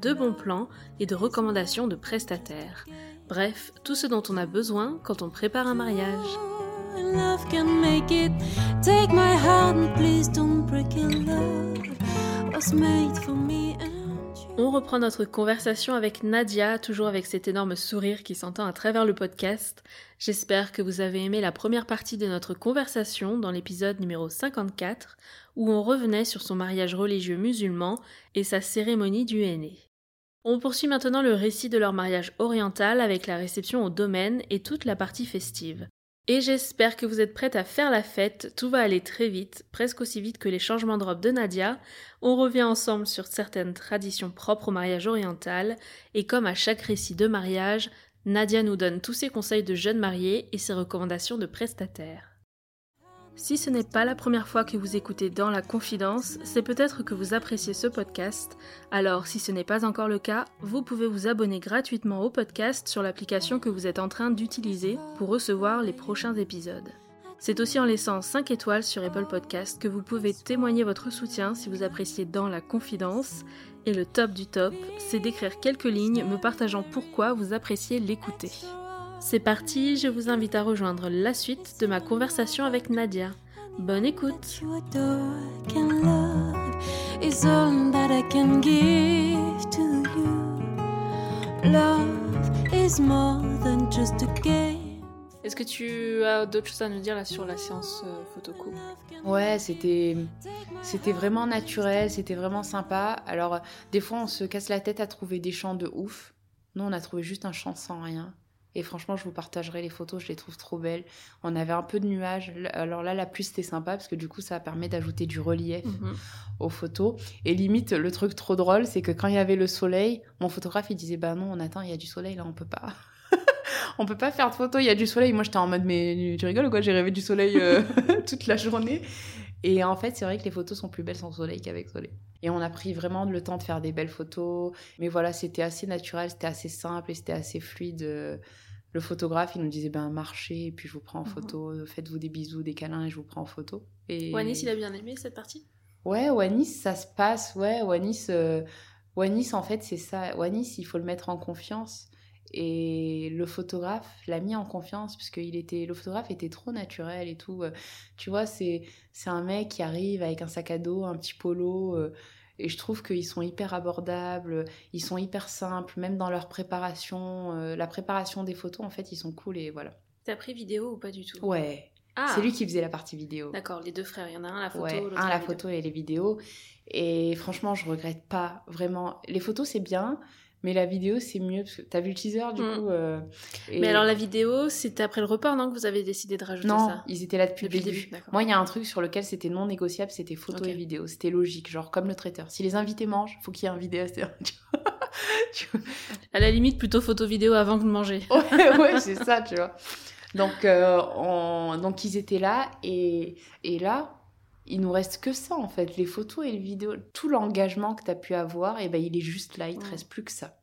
de bons plans et de recommandations de prestataires. Bref, tout ce dont on a besoin quand on prépare un mariage. On reprend notre conversation avec Nadia, toujours avec cet énorme sourire qui s'entend à travers le podcast. J'espère que vous avez aimé la première partie de notre conversation dans l'épisode numéro 54, où on revenait sur son mariage religieux musulman et sa cérémonie du henné. On poursuit maintenant le récit de leur mariage oriental avec la réception au domaine et toute la partie festive. Et j'espère que vous êtes prête à faire la fête, tout va aller très vite, presque aussi vite que les changements de robe de Nadia. On revient ensemble sur certaines traditions propres au mariage oriental, et comme à chaque récit de mariage, Nadia nous donne tous ses conseils de jeunes mariés et ses recommandations de prestataires. Si ce n'est pas la première fois que vous écoutez Dans la Confidence, c'est peut-être que vous appréciez ce podcast. Alors, si ce n'est pas encore le cas, vous pouvez vous abonner gratuitement au podcast sur l'application que vous êtes en train d'utiliser pour recevoir les prochains épisodes. C'est aussi en laissant 5 étoiles sur Apple Podcast que vous pouvez témoigner votre soutien si vous appréciez Dans la Confidence. Et le top du top, c'est d'écrire quelques lignes me partageant pourquoi vous appréciez l'écouter. C'est parti, je vous invite à rejoindre la suite de ma conversation avec Nadia. Bonne écoute You adore, can love is all that I can give to you. Love is more than just a game. Est-ce que tu as d'autres choses à nous dire là sur la séance euh, photo couple Ouais, c'était c'était vraiment naturel, c'était vraiment sympa. Alors des fois on se casse la tête à trouver des chants de ouf. Nous on a trouvé juste un chant sans rien. Et franchement, je vous partagerai les photos, je les trouve trop belles. On avait un peu de nuages. Alors là, la pluie, c'était sympa parce que du coup, ça permet d'ajouter du relief Mhm. aux photos. Et limite, le truc trop drôle, c'est que quand il y avait le soleil, mon photographe, il disait Bah non, on attend, il y a du soleil là, on peut pas. on peut pas faire de photos, il y a du soleil. Moi, j'étais en mode Mais tu rigoles ou quoi? J'ai rêvé du soleil euh, toute la journée. Et en fait, c'est vrai que les photos sont plus belles sans soleil qu'avec soleil. Et on a pris vraiment le temps de faire des belles photos. Mais voilà, c'était assez naturel, c'était assez simple et c'était assez fluide. Le photographe, il nous disait ben marchez et puis je vous prends en Mhm. photo, faites-vous des bisous, des câlins et je vous prends en photo. Et Wanis, il a bien aimé cette partie? Ouais, Wanis, ça se passe. Ouais, Wanis, euh, Wanis, en fait, c'est ça. Wanis, il faut le mettre en confiance. Et le photographe l'a mis en confiance parce que il était, le photographe était trop naturel et tout. Euh, Tu vois, c'est, c'est un mec qui arrive avec un sac à dos, un petit polo. euh, et je trouve qu'ils sont hyper abordables, ils sont hyper simples, même dans leur préparation. euh, la préparation des photos, en fait, ils sont cool et voilà. T'as pris vidéo ou pas du tout? Ouais, Ah c'est lui qui faisait la partie vidéo. D'accord, les deux frères, il y en a un la photo, Ouais, un la vidéo. photo et les vidéos. Et franchement, je regrette pas vraiment. Les photos c'est bien, mais la vidéo c'est mieux parce que t'as vu le teaser du Mm. coup. euh, et- Mais alors la vidéo, c'était après le report, non, que vous avez décidé de rajouter non, ça ils étaient là depuis, Depuis le début. Moi, il y a un truc sur lequel c'était non négociable, c'était photo et vidéo. C'était logique, genre comme le traiteur. Si les invités mangent, faut qu'il y ait un vidéaste. À la limite, plutôt photo-vidéo avant que de manger. ouais, ouais, c'est ça, tu vois. Donc, euh, on- donc ils étaient là et, et là, il nous reste que ça en fait, les photos et les vidéos. Tout l'engagement que tu as pu avoir, et ben, il est juste là, il te Ouais. reste plus que ça.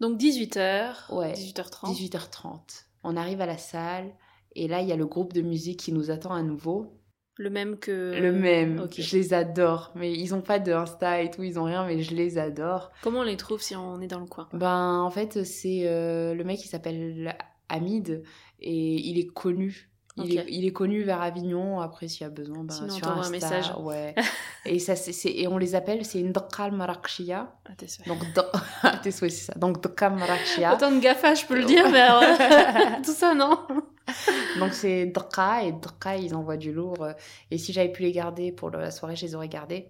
Donc 18h, Ouais. 18h30. 18h30. On arrive à la salle et là, il y a le groupe de musique qui nous attend à nouveau. Le même que... Le même, Ok. je les adore. Mais ils ont pas de Insta et tout, ils ont rien, mais je les adore. Comment on les trouve si on est dans le coin? Ben, en fait, c'est euh, le mec qui s'appelle Hamid et il est connu. Il, est, il est connu vers Avignon. Après, s'il y a besoin, ben, Sinon, on sur t'envoie un Insta, message. Ouais. et, ça, c'est, et on les appelle, c'est une Dakal Marakshia. Ah, t'es. Donc, da- tes souhaits, c'est ça. Donc, Dakal Marakshia. Autant de GAFA, je peux le dire, mais euh, tout ça, non Donc, c'est Daka et Daka, ils envoient du lourd. Et si j'avais pu les garder pour la soirée, je les aurais gardés.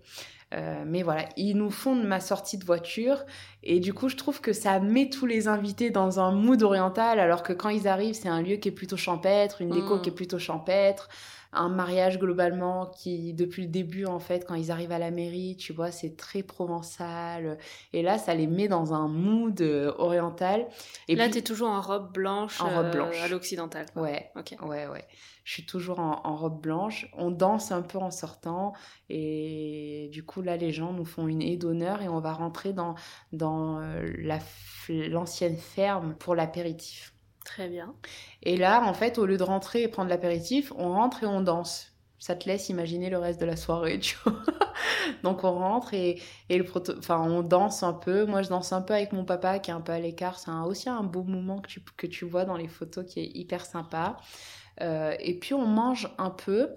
Euh, mais voilà, ils nous font de ma sortie de voiture et du coup, je trouve que ça met tous les invités dans un mood oriental, alors que quand ils arrivent, c'est un lieu qui est plutôt champêtre, une déco Mm. qui est plutôt champêtre, un mariage globalement qui, depuis le début, en fait, quand ils arrivent à la mairie, tu vois, c'est très provençal. Et là, ça les met dans un mood euh, oriental. Et Là, puis- t'es toujours en robe blanche, En robe euh, blanche. à l'occidental. Ouais, Ok. ouais, ouais. Je suis toujours en, en robe blanche. On danse un peu en sortant. Et du coup, là, les gens nous font une haie d'honneur et on va rentrer dans, dans euh, la l'ancienne ferme pour l'apéritif. Très bien. Et là, en fait, au lieu de rentrer et prendre l'apéritif, on rentre et on danse. Ça te laisse imaginer le reste de la soirée, tu vois. Donc on rentre et, et le proto... enfin, on danse un peu. Moi, je danse un peu avec mon papa qui est un peu à l'écart. C'est aussi un beau moment que tu, que tu vois dans les photos qui est hyper sympa. Euh, et puis on mange un peu.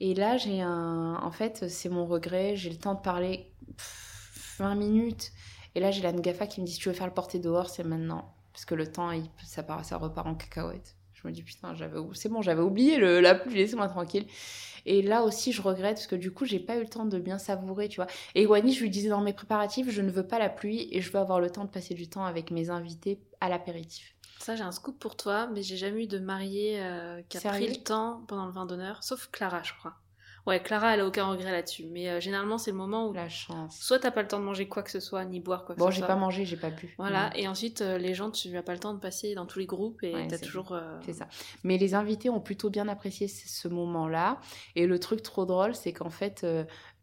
Et là, j'ai un... En fait, c'est mon regret. J'ai le temps de parler pff, 20 minutes. Et là, j'ai la Ngafa qui me dit tu veux faire le porter dehors, c'est maintenant. Parce que le temps, il- ça, part, ça repart en cacahuète. Je me dis putain, c'est bon, j'avais oublié le, la pluie, laissez-moi tranquille. Et là aussi, je regrette parce que du coup, j'ai pas eu le temps de bien savourer, tu vois. Et Wani, je lui disais dans mes préparatifs, je ne veux pas la pluie et je veux avoir le temps de passer du temps avec mes invités à l'apéritif. Ça, j'ai un scoop pour toi, mais j'ai jamais eu de mariée euh, qui a Sérieux? pris le temps pendant le vin d'honneur, sauf Clara, je crois. Ouais, Clara, elle a aucun regret là-dessus, mais euh, généralement, c'est le moment où La chance. soit t'as pas le temps de manger quoi que ce soit, ni boire quoi que Bon, ce j'ai soit. pas mangé, j'ai pas bu. Voilà, et ensuite, euh, les gens, tu n'as pas le temps de passer dans tous les groupes et Ouais, t'as toujours. euh, C'est ça. Mais les invités ont plutôt bien apprécié ce moment-là. Et le truc trop drôle, c'est qu'en fait,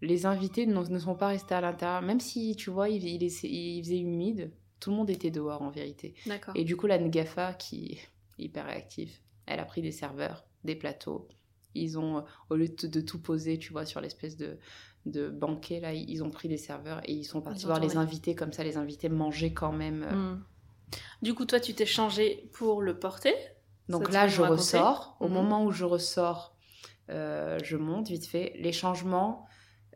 les invités ne, ne sont pas restés à l'intérieur. Même si, tu vois, il, il, il faisait humide, tout le monde était dehors en vérité. D'accord. Et du coup, la Ngafa, qui est hyper réactive, elle a pris des serveurs, des plateaux. Ils ont, au lieu de, tout poser, tu vois, sur l'espèce de, de banquet, là, ils ont pris des serveurs et ils sont partis Ils voir les invités. Comme ça, les invités mangeaient quand même. euh. Hmm. Du coup, toi, tu t'es changé pour le porter? Donc Ça, là, je ressors. Au Mhm. moment où je ressors, euh, je monte vite fait. Les changements,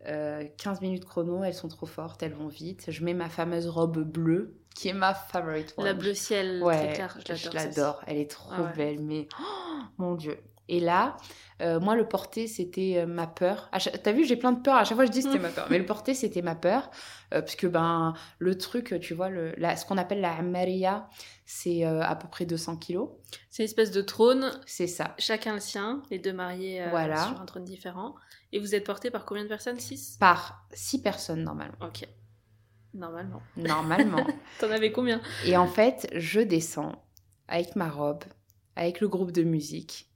euh, 15 minutes chrono, elles sont trop fortes, elles vont vite. Je mets ma fameuse robe bleue, qui est ma favorite one. La bleu ciel, Ouais, très clair, je l'adore. Elle est trop Ah ouais. belle, mais oh, mon Dieu. Et là, euh, moi, le porté, c'était euh, ma peur. Chaque- T'as vu, j'ai plein de peurs. À chaque fois, je dis c'était ma peur. Mais le porté, c'était ma peur. Euh, parce que, ben, le truc, tu vois, le, la- ce qu'on appelle la Amaria, c'est euh, à peu près 200 kilos. C'est une espèce de trône, C'est ça. chacun le sien, les deux mariés Voilà. sur un trône différent. Et vous êtes porté par combien de personnes? 6 Par six personnes, normalement. Ok. Normalement. Normalement. T'en avais combien? Et en fait, je descends avec ma robe, avec le groupe de musique.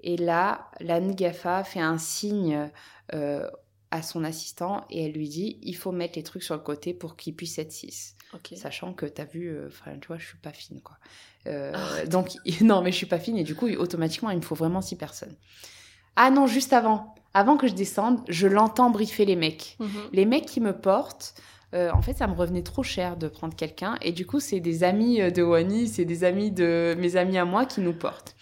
Et là, la Ngafa fait un signe euh, à son assistant et elle lui dit il faut mettre les trucs sur le côté pour qu'ils puissent être 6. Ok. Sachant que t'as vu, euh, enfin, tu vois, je suis pas fine, quoi. Euh, Arrête. donc, non, mais je suis pas fine et du coup, automatiquement, il me faut vraiment 6 personnes. Ah non, juste avant. Avant que je descende, je l'entends briefer les mecs. Mhm. Les mecs qui me portent, euh, en fait, ça me revenait trop cher de prendre quelqu'un. Et du coup, c'est des amis euh, de Wani, c'est des amis de mes amis à moi qui nous portent.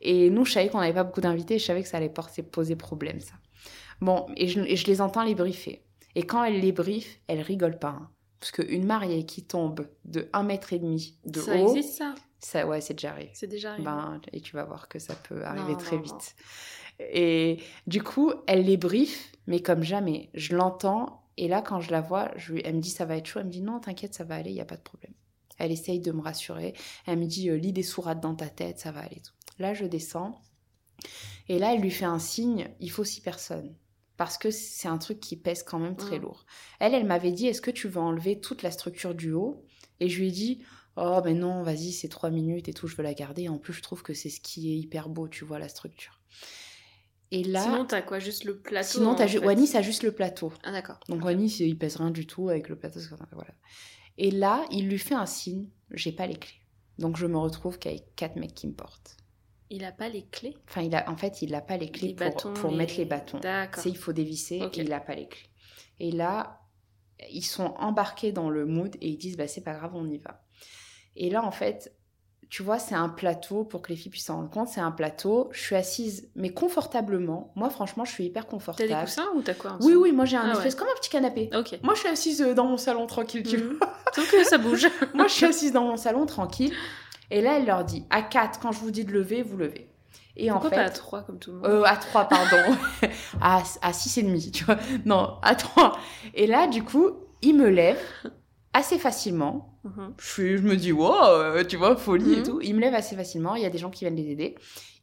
Et nous, je savais qu'on n'avait pas beaucoup d'invités, je savais que ça allait porter- poser problème, ça. Bon, et je, et je les entends les briefer. Et quand elle les brief, elle rigole pas. hein. Parce qu'une mariée qui tombe de 1 mètre et demi de Ça haut, existe ça? ça, ouais, c'est déjà arrivé. C'est déjà arrivé. Ben, et tu vas voir que ça peut arriver Non, très non, vite. non. Et du coup, elle les brief, mais comme jamais. Je l'entends, et là, quand je la vois, je lui, elle me dit ça va être chaud. Elle me dit non, t'inquiète, ça va aller, il n'y a pas de problème. Elle essaye de me rassurer. Elle me dit euh, lis des sourates dans ta tête, ça va aller. Tout. Là, je descends, et là, elle lui fait un signe il faut six personnes. Parce que c'est un truc qui pèse quand même très Mm. lourd. Elle, elle m'avait dit est-ce que tu veux enlever toute la structure du haut? Et je lui ai dit Oh, mais non, vas-y, c'est trois minutes et tout, je veux la garder. En plus, je trouve que c'est ce qui est hyper beau, tu vois, la structure. Et là, Sinon, t'as quoi? Juste le plateau sinon, t'as ju- fait. Wani, ça a juste le plateau. Ah, d'accord. Donc, Ok. Wani, c'est- il pèse rien du tout avec le plateau. Voilà. Et là, il lui fait un signe j'ai pas les clés. Donc, je me retrouve qu'avec quatre mecs qui me portent. Il a pas les clés? Enfin, il a, en fait, il n'a pas les clés Les pour, bâtons, pour les- mettre les bâtons. D'accord. C'est il faut dévisser et il n'a pas les clés. Et là, ils sont embarqués dans le mood et ils disent bah c'est pas grave, on y va. Et là en fait, tu vois, c'est un plateau pour que les filles puissent s'en rendre compte, c'est un plateau, je suis assise mais confortablement. Moi franchement, je suis hyper T'as confortable. des coussins ou t'as quoi Oui oui, moi j'ai un Ah espèce comme un petit canapé. Ok. Moi je suis assise euh, dans mon salon tranquille, tu Mhm. vois. Sauf que ça bouge. Moi je suis assise dans mon salon tranquille. Et là elle leur dit à 4 quand je vous dis de lever, vous levez. Et Pourquoi en fait pas à 3 comme tout le monde euh, à 3, pardon. à, à 6 et demi, tu vois. Non, à 3. Et là, du coup, il me lève assez facilement. Mhm. Je, me dis, wow, euh, tu vois, folie et Mhm. tout. Il me lève assez facilement. Il y a des gens qui viennent les aider.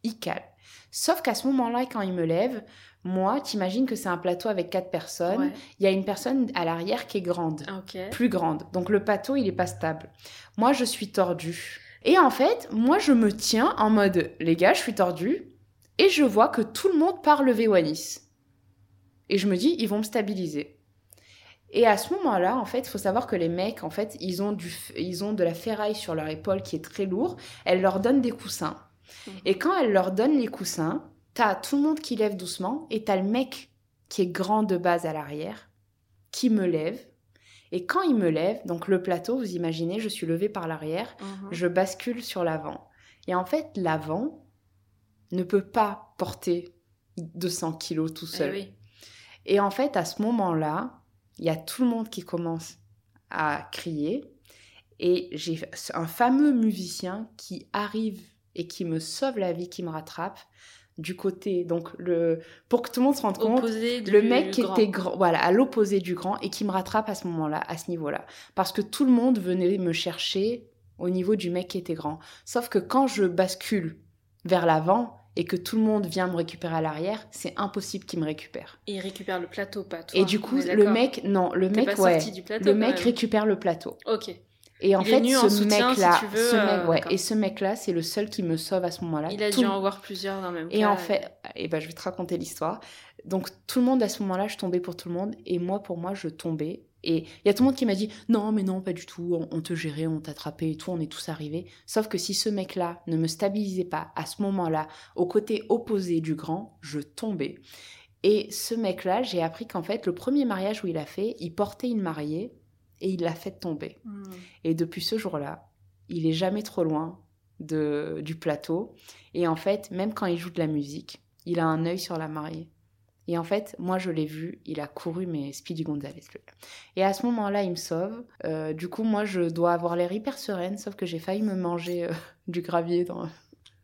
Il cale. Sauf qu'à ce moment-là, quand il me lève, moi, t'imagines que c'est un plateau avec quatre personnes. Ouais. Il y a une personne à l'arrière qui est grande, Ah, plus grande. Donc le plateau, il est pas stable. Moi, je suis tordue. Et en fait, moi, je me tiens en mode, les gars, je suis tordue. Et je vois que tout le monde part lever Wanis. Et je me dis, ils vont me stabiliser. Et à ce moment-là, en fait, il faut savoir que les mecs, en fait, ils ont, du, ils ont de la ferraille sur leur épaule qui est très lourd. Elle leur donne des coussins. Mhm. Et quand elle leur donne les coussins, t'as tout le monde qui lève doucement et t'as le mec qui est grand de base à l'arrière qui me lève. Et quand il me lève, donc le plateau, vous imaginez, je suis levée par l'arrière, Mhm. je bascule sur l'avant. Et en fait, l'avant ne peut pas porter 200 kilos tout Eh seul. oui. Et en fait, à ce moment-là, il y a tout le monde qui commence à crier. Et j'ai un fameux musicien qui arrive et qui me sauve la vie, qui me rattrape du côté. Donc, le, pour que tout le monde se rende compte, Opposé le mec qui grand. était grand, voilà, à l'opposé du grand et qui me rattrape à ce moment-là, à ce niveau-là. Parce que tout le monde venait me chercher au niveau du mec qui était grand. Sauf que quand je bascule vers l'avant et que tout le monde vient me récupérer à l'arrière, c'est impossible qu'il me récupère. Et il récupère le plateau, pas toi. Et du coup, le mec, non, le mec, ouais, sorti du plateau, le mec récupère le plateau. Ok. Et en Il fait, ce si mec-là, ce euh, ouais, et ce mec-là, c'est le seul qui me sauve à ce moment-là. Il a Tout- dû en voir plusieurs dans le même Et cas. en fait, et ben, je vais te raconter l'histoire. Donc, tout le monde, à ce moment-là, je tombais pour tout le monde. Et moi, pour moi, je tombais. Et il y a tout le monde qui m'a dit Non, mais non, pas du tout. On, on te gérait, on t'attrapait et tout. On est tous arrivés. Sauf que si ce mec-là ne me stabilisait pas à ce moment-là, au côté opposé du grand, je tombais. Et ce mec-là, j'ai appris qu'en fait, le premier mariage où il a fait, il portait une mariée et il l'a fait tomber. Hmm. Et depuis ce jour-là, il est jamais trop loin de, du plateau. Et en fait, même quand il joue de la musique, il a un œil sur la mariée. Et en fait, moi, je l'ai vu, il a couru, mais Speedy Gonzalez. Et à ce moment-là, il me sauve. Euh, du coup, moi, je dois avoir l'air hyper sereine, sauf que j'ai failli me manger euh, du gravier dans,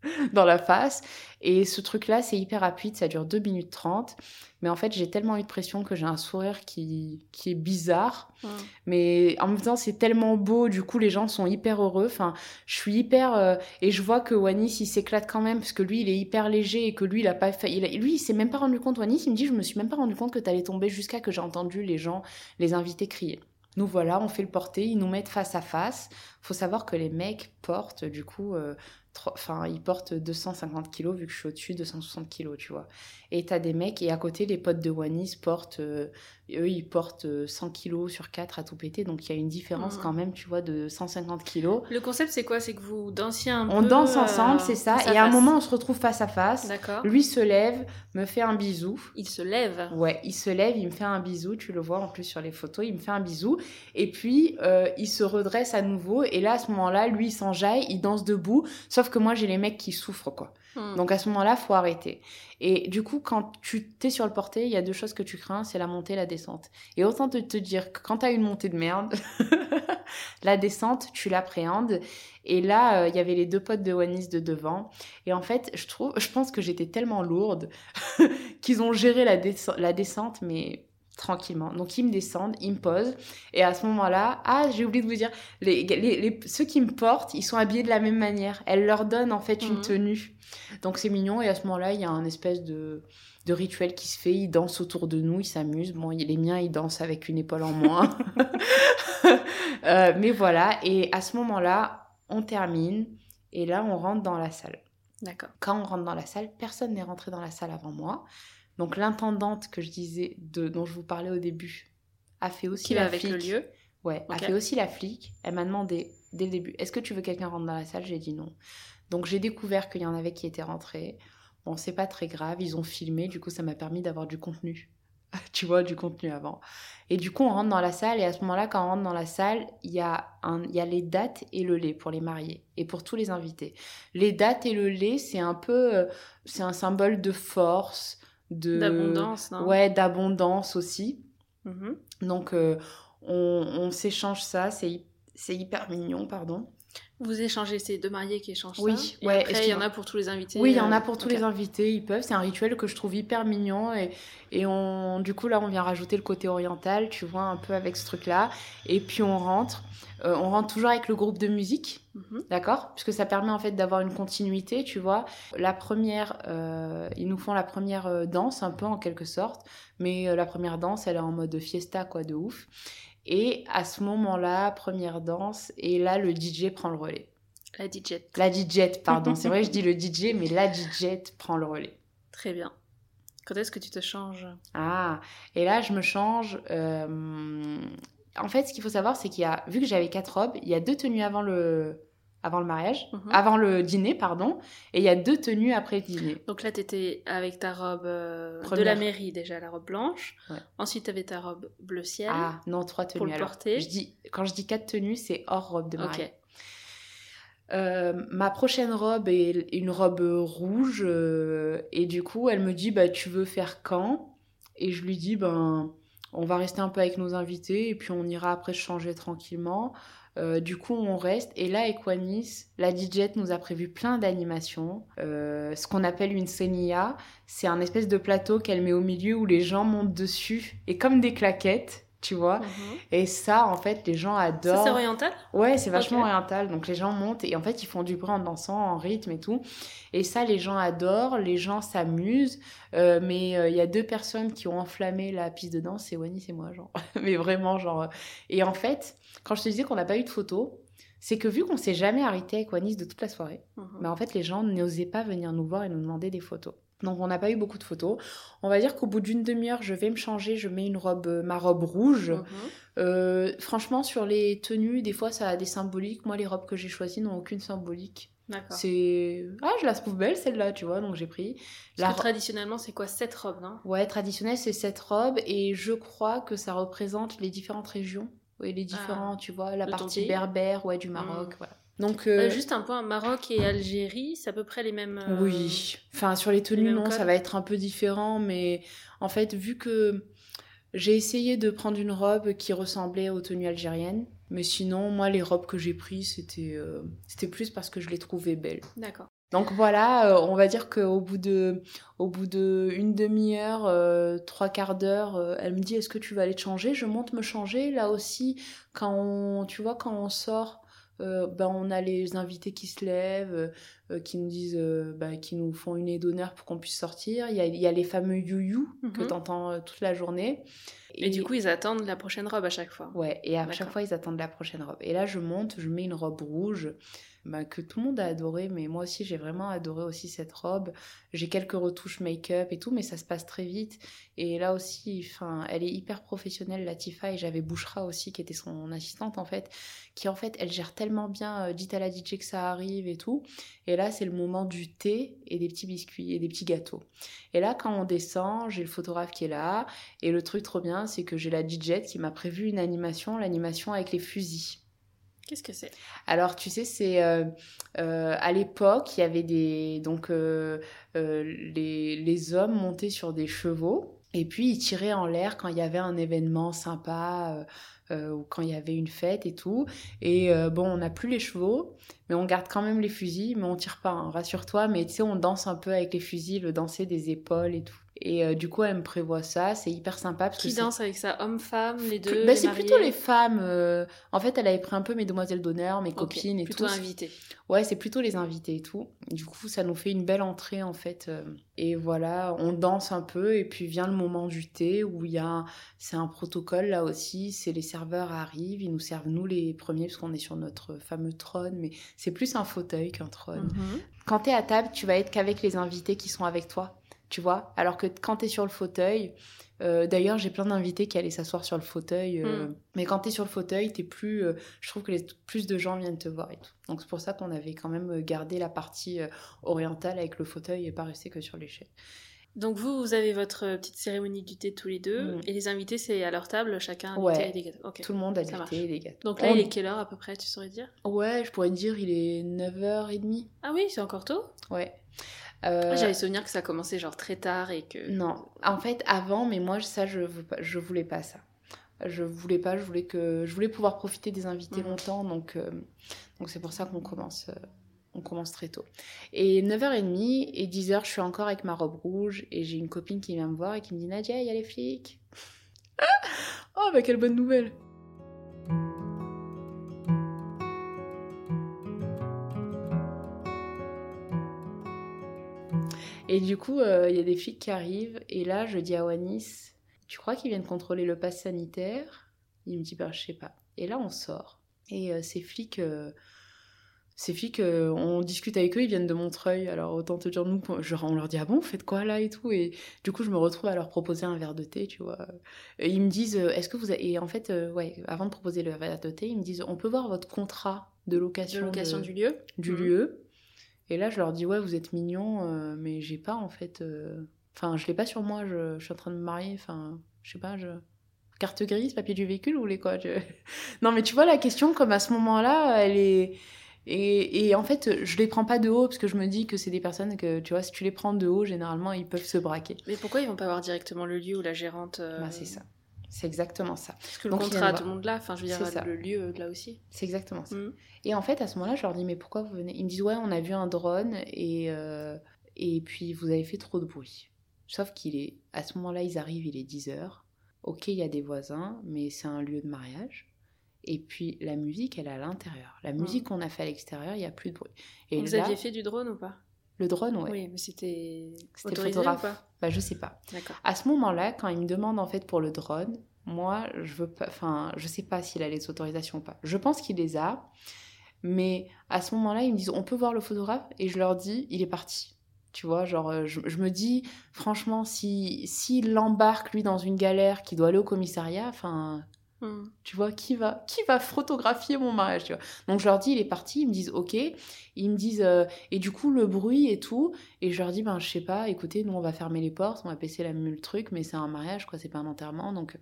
dans la face. Et ce truc-là, c'est hyper rapide, ça dure 2 minutes 30. Mais en fait, j'ai tellement eu de pression que j'ai un sourire qui, qui est bizarre. Mais en même temps, c'est tellement beau, du coup, les gens sont hyper heureux. Enfin, je suis hyper. euh, et je vois que Wanis, il s'éclate quand même, parce que lui, il est hyper léger et que lui, il a pas fait. il a- lui, il s'est même pas rendu compte. Wanis, il me dit Je me suis même pas rendu compte que t'allais tomber jusqu'à que j'ai entendu les gens, les invités crier. Nous voilà, on fait le porter, ils nous mettent face à face. Faut savoir que les mecs portent, du coup, euh, enfin, ils portent 250 kilos, vu que je suis au-dessus de 160 kilos, tu vois. Et t'as des mecs, et à côté, les potes de Wanis portent, euh, eux, ils portent euh, 100 kilos sur 4 à tout péter, donc il y a une différence Mhm. quand même, tu vois, de 150 kilos. Le concept, c'est quoi? C'est que vous dansiez un peu. On danse euh, ensemble, c'est ça, face à et à un moment, on se retrouve face à face. D'accord. Lui se lève, me fait un bisou. Il se lève. Ouais, il se lève, il me fait un bisou, tu le vois en plus sur les photos, il me fait un bisou, et puis euh, il se redresse à nouveau, et là à ce moment-là, lui il s'enjaille, il danse debout, sauf que moi j'ai les mecs qui souffrent quoi. Hmm. Donc à ce moment-là, faut arrêter. Et du coup, quand tu t'es sur le porté, il y a deux choses que tu crains, c'est la montée et la descente. Et autant te, te dire que quand t'as une montée de merde, la descente, tu l'appréhendes. Et là, euh, il y avait les deux potes de Wanis de devant. Et en fait, je trouve, je pense que j'étais tellement lourde qu'ils ont géré la, descente- la descente, mais tranquillement. Donc ils me descendent, ils me posent. Et à ce moment-là, ah, j'ai oublié de vous dire, les, les- les- ceux qui me portent, ils sont habillés de la même manière. Elle leur donne en fait une Mhm. tenue. Donc c'est mignon. Et à ce moment-là, il y a un espèce de, de rituel qui se fait. Ils dansent autour de nous, ils s'amusent. Bon, les miens, ils dansent avec une épaule en moins. Euh, mais voilà. Et à ce moment-là, on termine. Et là, on rentre dans la salle. D'accord. Quand on rentre dans la salle, personne n'est rentré dans la salle avant moi. Donc l'intendante que je disais, de, dont je vous parlais au début, a fait aussi Qui la avec flic. le lieu. Ouais, a fait aussi la flic. Elle m'a demandé dès le début, est-ce que tu veux que quelqu'un rentre dans la salle? J'ai dit non. Donc j'ai découvert qu'il y en avait qui étaient rentrés. Bon, c'est pas très grave, ils ont filmé, du coup ça m'a permis d'avoir du contenu. tu vois, du contenu avant. Et du coup, on rentre dans la salle, et à ce moment-là, quand on rentre dans la salle, il y, a un, y a les dates et le lait pour les mariés, et pour tous les invités. Les dates et le lait, c'est un peu... euh, C'est un symbole de force, de... D'abondance, Ouais, d'abondance aussi. Mhm. Donc, euh, on, on s'échange ça, c'est hy- c'est hyper mignon, pardon. Vous échangez, c'est deux mariés qui échangent Oui, ça. Et ouais, après, il y en a pour tous les invités. Oui, il y en euh, a pour tous les invités, ils peuvent. C'est un rituel que je trouve hyper mignon. Et, et on, du coup, là, on vient rajouter le côté oriental, tu vois, un peu avec ce truc-là. Et puis, on rentre. Euh, on rentre toujours avec le groupe de musique, Mhm. d'accord? Puisque ça permet en fait d'avoir une continuité, tu vois. La première, euh, ils nous font la première euh, danse, un peu en quelque sorte. Mais euh, la première danse, elle est en mode fiesta, quoi, de ouf. Et à ce moment-là, première danse, et là, le DJ prend le relais. La DJ. La DJ, pardon. C'est vrai, je dis le DJ, mais la DJ prend le relais. Très bien. Quand est-ce que tu te changes? Ah, et là, je me change. euh, En fait, ce qu'il faut savoir, c'est qu'il y a, vu que j'avais quatre robes, il y a deux tenues avant le, avant le mariage, Mhm. avant le dîner, pardon, et il y a deux tenues après le dîner. Donc là, t'étais avec ta robe euh, de la mairie, déjà, la robe blanche. Ouais. Ensuite, t'avais ta robe bleu ciel. Ah, non, trois tenues. Pour le alors. porter. Je dis, quand je dis quatre tenues, c'est hors robe de mariage. ok. Euh, ma prochaine robe est une robe rouge euh, et du coup elle me dit bah tu veux faire quand? Et je lui dis ben on va rester un peu avec nos invités et puis on ira après changer tranquillement. Euh, du coup on reste. Et là Equanis la DJ nous a prévu plein d'animations. Euh, ce qu'on appelle une senia. C'est un espèce de plateau qu'elle met au milieu où les gens montent dessus et comme des claquettes tu vois Mhm. et ça en fait les gens Ça, adorent c'est oriental? Ouais, c'est vachement oriental. Donc les gens montent et en fait ils font du bruit en dansant, en rythme et tout. Et ça, les gens adorent, les gens s'amusent. Euh, mais euh, il y a deux personnes qui ont enflammé la piste de danse, c'est Wani, c'est moi, genre. mais vraiment, genre. euh. Et en fait, quand je te disais qu'on n'a pas eu de photos, c'est que vu qu'on s'est jamais arrêté avec Wanis de toute la soirée, Mhm. mais en fait les gens n'osaient pas venir nous voir et nous demander des photos. Donc on n'a pas eu beaucoup de photos. On va dire qu'au bout d'une demi-heure, je vais me changer, je mets une robe, euh, ma robe rouge. Mhm. Euh, franchement, sur les tenues, des fois, ça a des symboliques. Moi, les robes que j'ai choisies n'ont aucune symbolique. D'accord. C'est... Ah, je la trouve belle, celle-là, tu vois, donc j'ai pris. La Parce que traditionnellement, c'est quoi cette robe, non Ouais, traditionnelle, c'est cette robe. Et je crois que ça représente les différentes régions. Oui, les différents, tu vois, la Ah, partie berbère, ouais, du Maroc, Mm. voilà. Donc... Euh, euh, Juste un point, Maroc et Algérie, c'est à peu près les mêmes. euh, Oui, enfin sur les tenues, non, ça va être un peu différent, mais en fait, vu que j'ai essayé de prendre une robe qui ressemblait aux tenues algériennes, mais sinon, moi, les robes que j'ai prises, c'était euh, c'était plus parce que je les trouvais belles. D'accord. Donc voilà, on va dire qu'au bout de au bout de une demi-heure, euh, trois quarts d'heure, euh, elle me dit est-ce que tu vas aller te changer? Je monte me changer. Là aussi, quand on, tu vois, quand on sort, euh, ben on a les invités qui se lèvent, euh, qui nous disent, euh, ben, qui nous font une aide d'honneur pour qu'on puisse sortir. Il y a, il y a les fameux you-you que Mhm. tu entends toute la journée. Et, du coup, ils attendent la prochaine robe à chaque fois. Ouais, et à chaque fois, ils attendent la prochaine robe. Et là, je monte, je mets une robe rouge bah, que tout le monde a adoré, mais moi aussi, j'ai vraiment adoré aussi cette robe. J'ai quelques retouches make-up et tout, mais ça se passe très vite. Et là aussi, enfin, elle est hyper professionnelle, Latifa, et j'avais Bouchra aussi, qui était son assistante, en fait, qui, en fait, elle gère tellement bien, euh, dites à la DJ que ça arrive et tout. Et là, c'est le moment du thé et des petits biscuits et des petits gâteaux. Et là, quand on descend, j'ai le photographe qui est là, et le truc trop bien, c'est que j'ai la DJ qui m'a prévu une animation, l'animation avec les fusils. Qu'est-ce que c'est? Alors, tu sais, c'est euh, euh, à l'époque, il y avait des donc euh, les, les hommes montaient sur des chevaux et puis ils tiraient en l'air quand il y avait un événement sympa ou quand il y avait une fête et tout. Et bon, on n'a plus les chevaux, mais on garde quand même les fusils, mais on tire pas, hein, rassure-toi. Mais tu sais, on danse un peu avec les fusils, le danser des épaules et tout. Et euh, du coup, elle me prévoit ça, c'est hyper sympa parce Qui que danse avec ça? Homme-femme, les deux bah, les c'est plutôt les femmes. euh, En fait, elle avait pris un peu mes demoiselles d'honneur, mes copines et Plutôt tout. invités. Ouais, c'est plutôt les invités et tout. Du coup, ça nous fait une belle entrée en fait. euh, Et voilà, on danse un peu et puis vient le moment du thé où il y a, un- c'est un protocole là aussi. C'est les serveurs arrivent, ils nous servent nous les premiers parce qu'on est sur notre fameux trône, mais c'est plus un fauteuil qu'un trône. Mhm. Quand t'es à table, tu vas être qu'avec les invités qui sont avec toi, tu vois. Alors que quand t'es sur le fauteuil, euh, d'ailleurs, j'ai plein d'invités qui allaient s'asseoir sur le fauteuil. euh, Mm. Mais quand t'es sur le fauteuil, t'es plus. euh, je trouve que les- plus de gens viennent te voir et tout. Donc c'est pour ça qu'on avait quand même gardé la partie orientale avec le fauteuil et pas resté que sur l'échelle. Donc vous, vous avez votre petite cérémonie du thé tous les deux, Mm. et les invités, c'est à leur table, chacun un Ouais. thé et des gâteaux. Ok. Tout le monde a du thé et des gâteaux. Donc là, On- il est quelle heure à peu près, tu saurais dire? Ouais, je pourrais te dire, il est 9h30. Ah oui, c'est encore tôt? Ouais. Ah, Euh, J'avais souvenir que ça commençait genre très tard et que... Non, en fait, avant, mais moi, ça, je, je voulais pas ça. Je voulais pas, je voulais que je voulais pouvoir profiter des invités Mhm. longtemps, donc euh, donc c'est pour ça qu'on commence euh, on commence très tôt. Et 9h30 et 10h, je suis encore avec ma robe rouge et j'ai une copine qui vient me voir et qui me dit Nadia, il y a les flics. oh bah quelle bonne nouvelle. Et du coup, euh, il y a des flics qui arrivent. Et là, je dis à Wanis, tu crois qu'ils viennent contrôler le pass sanitaire? Il me dit, bah, je sais pas. Et là, on sort. Et euh, ces flics, euh, ces flics, on discute avec eux, ils viennent de Montreuil. Alors, autant te dire, nous, genre, on leur dit, ah bon, vous faites quoi là et tout? Et du coup, je me retrouve à leur proposer un verre de thé, tu vois. Et ils me disent, est-ce que vous avez... Et en fait, ouais, avant de proposer le verre de thé, ils me disent, on peut voir votre contrat de De location, location de- du lieu? du Mhm. lieu. Et là, je leur dis, ouais, vous êtes mignons, euh, mais j'ai pas en fait. euh, Enfin, je l'ai pas sur moi, je, je suis en train de me marier, enfin, je sais pas, je. Carte grise, papier du véhicule, ou les quoi je- Non, mais tu vois, la question, comme à ce moment-là, elle est. Et, et en fait, je les prends pas de haut, parce que je me dis que c'est des personnes que, tu vois, si tu les prends de haut, généralement, ils peuvent se braquer. Mais pourquoi ils vont pas voir directement le lieu ou la gérante euh, Bah, c'est ça. C'est exactement ça. Parce que le Donc, contrat, tout le monde là. Enfin, je veux dire, le lieu là aussi. C'est exactement ça. Mhm. Et en fait, à ce moment-là, je leur dis, mais pourquoi vous venez? Ils me disent, ouais, on a vu un drone et, euh, et puis vous avez fait trop de bruit. Sauf qu'il est, à ce moment-là, ils arrivent, il est 10h. Ok, il y a des voisins, mais c'est un lieu de mariage. Et puis la musique, elle est à l'intérieur. La musique qu'on a fait à l'extérieur, il n'y a plus de bruit. Et Vous là, aviez fait du drone ou pas? Le drone, ouais. Oui, mais c'était photographe. ou Bah, je sais pas. D'accord. À ce moment-là, quand ils me demandent en fait pour le drone, moi, je veux pas, enfin, je sais pas s'il a les autorisations ou pas. Je pense qu'il les a, mais à ce moment-là, ils me disent, on peut voir le photographe, et je leur dis, il est parti. Tu vois, genre, euh, je, je me dis, franchement, si s'il l'embarque lui dans une galère, qui doit aller au commissariat, enfin, Mhm. tu vois, qui va, qui va photographier mon mariage, tu vois. Donc je leur dis, il est parti, ils me disent, ok. Ils me disent, euh, et du coup, le bruit et tout. Et je leur dis, ben, je sais pas, écoutez, nous, on va fermer les portes, on va baisser la, le truc, mais c'est un mariage, quoi, c'est pas un enterrement, donc...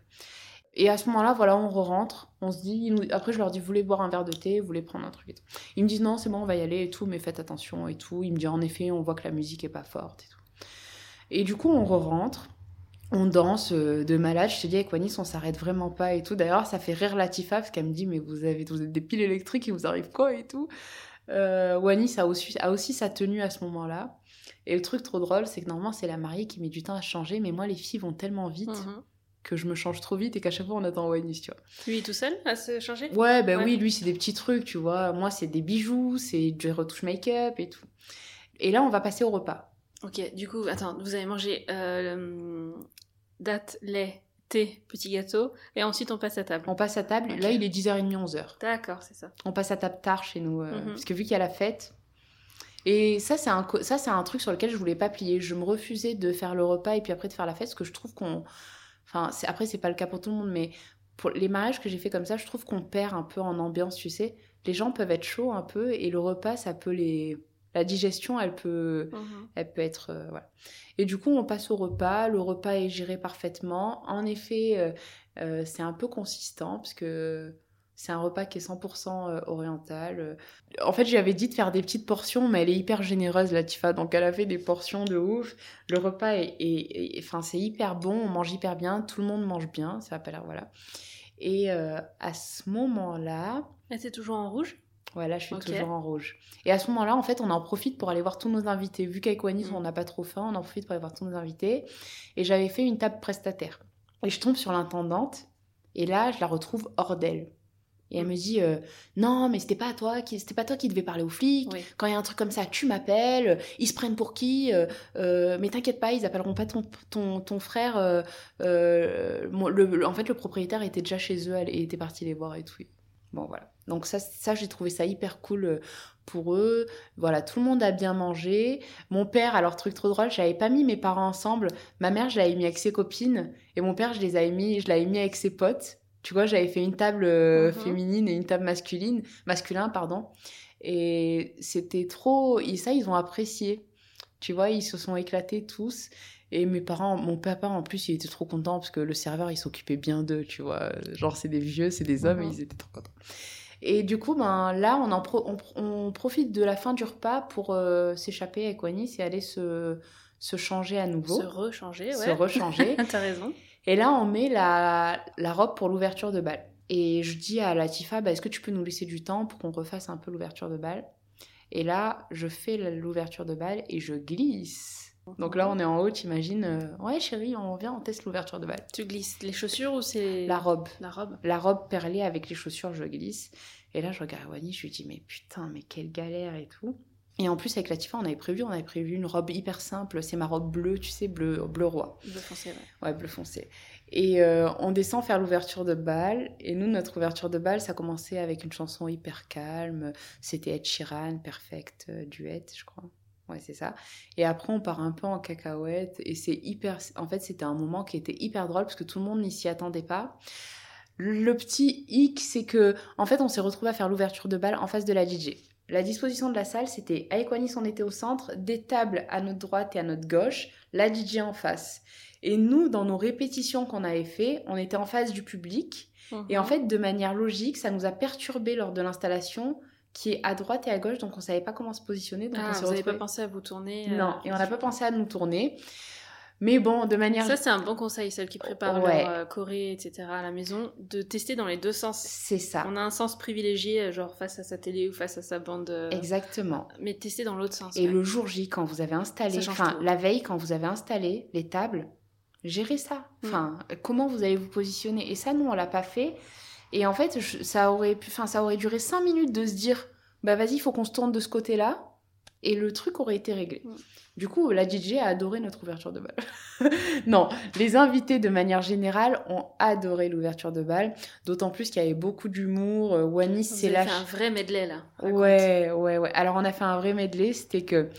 Et à ce moment-là, voilà, on re-rentre, on se dit, après je leur dis, vous voulez boire un verre de thé, vous voulez prendre un truc et tout. Ils me disent, non, c'est bon, on va y aller et tout, mais faites attention et tout. Ils me disent, en effet, on voit que la musique est pas forte et tout. Et du coup, on re-rentre, on danse euh, de malade. Je te dis, avec Wanis, on s'arrête vraiment pas et tout. D'ailleurs, ça fait rire Latifa parce qu'elle me dit, mais vous, avez, vous êtes des piles électriques, il vous arrive quoi et tout. Euh, Wanis a aussi, a aussi sa tenue à ce moment-là. Et le truc trop drôle, c'est que normalement, c'est la mariée qui met du temps à changer, mais moi, les filles vont tellement vite Mhm. que je me change trop vite et qu'à chaque fois, on attend Wanis, tu vois. Lui tout seul à se changer? Ouais, ben Ouais. oui, lui, c'est des petits trucs, tu vois. Moi, c'est des bijoux, c'est du retouche make-up et tout. Et là, on va passer au repas. Ok, du coup, attends, vous avez mangé euh, date, lait, thé, petit gâteau, et ensuite on passe à table. On passe à table. Là, il est 10h30, 11h. D'accord, c'est ça. On passe à table tard chez nous. euh, Mhm. Parce que vu qu'il y a la fête. Et ça, c'est un, co- ça, c'est un truc sur lequel je voulais pas plier. Je me refusais de faire le repas et puis après de faire la fête parce que je trouve qu'on. Enfin, c'est- après, c'est pas le cas pour tout le monde, mais pour les mariages que j'ai fait comme ça, je trouve qu'on perd un peu en ambiance, tu sais. Les gens peuvent être chauds un peu et le repas, ça peut les. La digestion, elle peut Mhm. elle peut être euh, voilà. Et du coup, on passe au repas. Le repas est géré parfaitement. En effet, euh, euh, c'est un peu consistant parce que c'est un repas qui est 100% euh, oriental. En fait, j'avais dit de faire des petites portions, mais elle est hyper généreuse, la Tifa. Donc, elle a fait des portions de ouf. Le repas est, est- est- enfin, c'est hyper bon. On mange hyper bien. Tout le monde mange bien. Ça l'air voilà. Et euh, à ce moment-là, c'est toujours en rouge? Voilà, je suis toujours en rouge. Et à ce moment-là, en fait, on en profite pour aller voir tous nos invités. Vu qu'avec Wanis, Mm. on n'a pas trop faim, on en profite pour aller voir tous nos invités. Et j'avais fait une table prestataire. Et je tombe sur l'intendante. Et là, je la retrouve hors d'elle. Et elle Mm. me dit euh, Non, mais c'était pas toi qui, c'était pas toi qui devais parler aux flics. Oui. Quand il y a un truc comme ça, tu m'appelles. Ils se prennent pour qui Euh, euh, Mais t'inquiète pas, ils appelleront pas ton, ton, ton frère. euh, mon- le- le- en fait, le propriétaire était déjà chez eux et était parti les voir et tout. Bon, voilà. Donc, ça, ça j'ai trouvé ça hyper cool euh, pour eux. Voilà, tout le monde a bien mangé. Mon père, alors, truc trop drôle, j'avais pas mis mes parents ensemble. Ma mère, je l'avais mis avec ses copines. Et mon père, je les avais mis, je l'avais mis avec ses potes. Tu vois, j'avais fait une table euh, Mhm. féminine et une table masculine, masculin, pardon. Et c'était trop. Et ça, ils ont apprécié. Tu vois, ils se sont éclatés tous. Et mes parents, mon papa en plus, il était trop content parce que le serveur, il s'occupait bien d'eux, tu vois. Genre, c'est des vieux, c'est des hommes, et Mhm. ils étaient trop contents. Et du coup, ben, là, on, en pro- on, on profite de la fin du repas pour euh, s'échapper avec Wanis et aller se, se changer à nouveau, Se rechanger, se ouais. rechanger. T'as raison. Et là, on met la, la robe pour l'ouverture de bal. Et je dis à Latifa, bah, est-ce que tu peux nous laisser du temps pour qu'on refasse un peu l'ouverture de bal Et là, je fais l'ouverture de bal et je glisse. Donc là, on est en haut, t'imagines, euh, ouais chérie, on vient, on teste l'ouverture de bal. Tu glisses les chaussures ou c'est... La robe. La robe. La robe perlée avec les chaussures, je glisse. Et là, je regarde Wani, je lui dis, mais putain, mais quelle galère et tout. Et en plus, avec Latifa, on avait prévu, on avait prévu une robe hyper simple. C'est ma robe bleue, tu sais, bleu, bleu roi. Bleu foncé, ouais. Ouais, bleu foncé. Et euh, on descend faire l'ouverture de bal. Et nous, notre ouverture de bal, ça commençait avec une chanson hyper calme. C'était Ed Sheeran, Perfect euh, Duet, je crois. Ouais, c'est ça. Et après, on part un peu en cacahuète. Et c'est hyper. En fait, c'était un moment qui était hyper drôle parce que tout le monde n'y s'y attendait pas. Le petit hic, c'est que, en fait, on s'est retrouvé à faire l'ouverture de bal en face de la DJ. La disposition de la salle, c'était Wanis, on était au centre, des tables à notre droite et à notre gauche, la DJ en face. Et nous, dans nos répétitions qu'on avait fait, on était en face du public. Et en Mhm. fait, de manière logique, ça nous a perturbé lors de l'installation qui est à droite et à gauche, donc on savait pas comment se positionner. Donc Ah, on s'est vous n'avez pas pensé à vous tourner euh, Non, et on n'a pas pensé à nous tourner. Mais bon, de manière. Ça, c'est un bon conseil, celles qui préparent Ouais. leur euh, choré, etc. à la maison, de tester dans les deux sens. C'est ça. On a un sens privilégié, euh, genre face à sa télé ou face à sa bande. euh, Exactement. Mais tester dans l'autre sens. Et ouais. le jour J, quand vous avez installé, enfin la veille, quand vous avez installé les tables, gérez ça. Mm. Enfin, comment vous allez vous positionner? Et ça, nous, on l'a pas fait. Et en fait, je- ça aurait pu, enfin, ça aurait duré cinq minutes de se dire, bah vas-y, il faut qu'on se tourne de ce côté-là. Et le truc aurait été réglé. Du coup, la DJ a adoré notre ouverture de bal. non, les invités de manière générale ont adoré l'ouverture de bal. D'autant plus qu'il y avait beaucoup d'humour. Vous s'est lâché. fait un vrai medley là. Raconte. Ouais, ouais, ouais. Alors on a fait un vrai medley, c'était que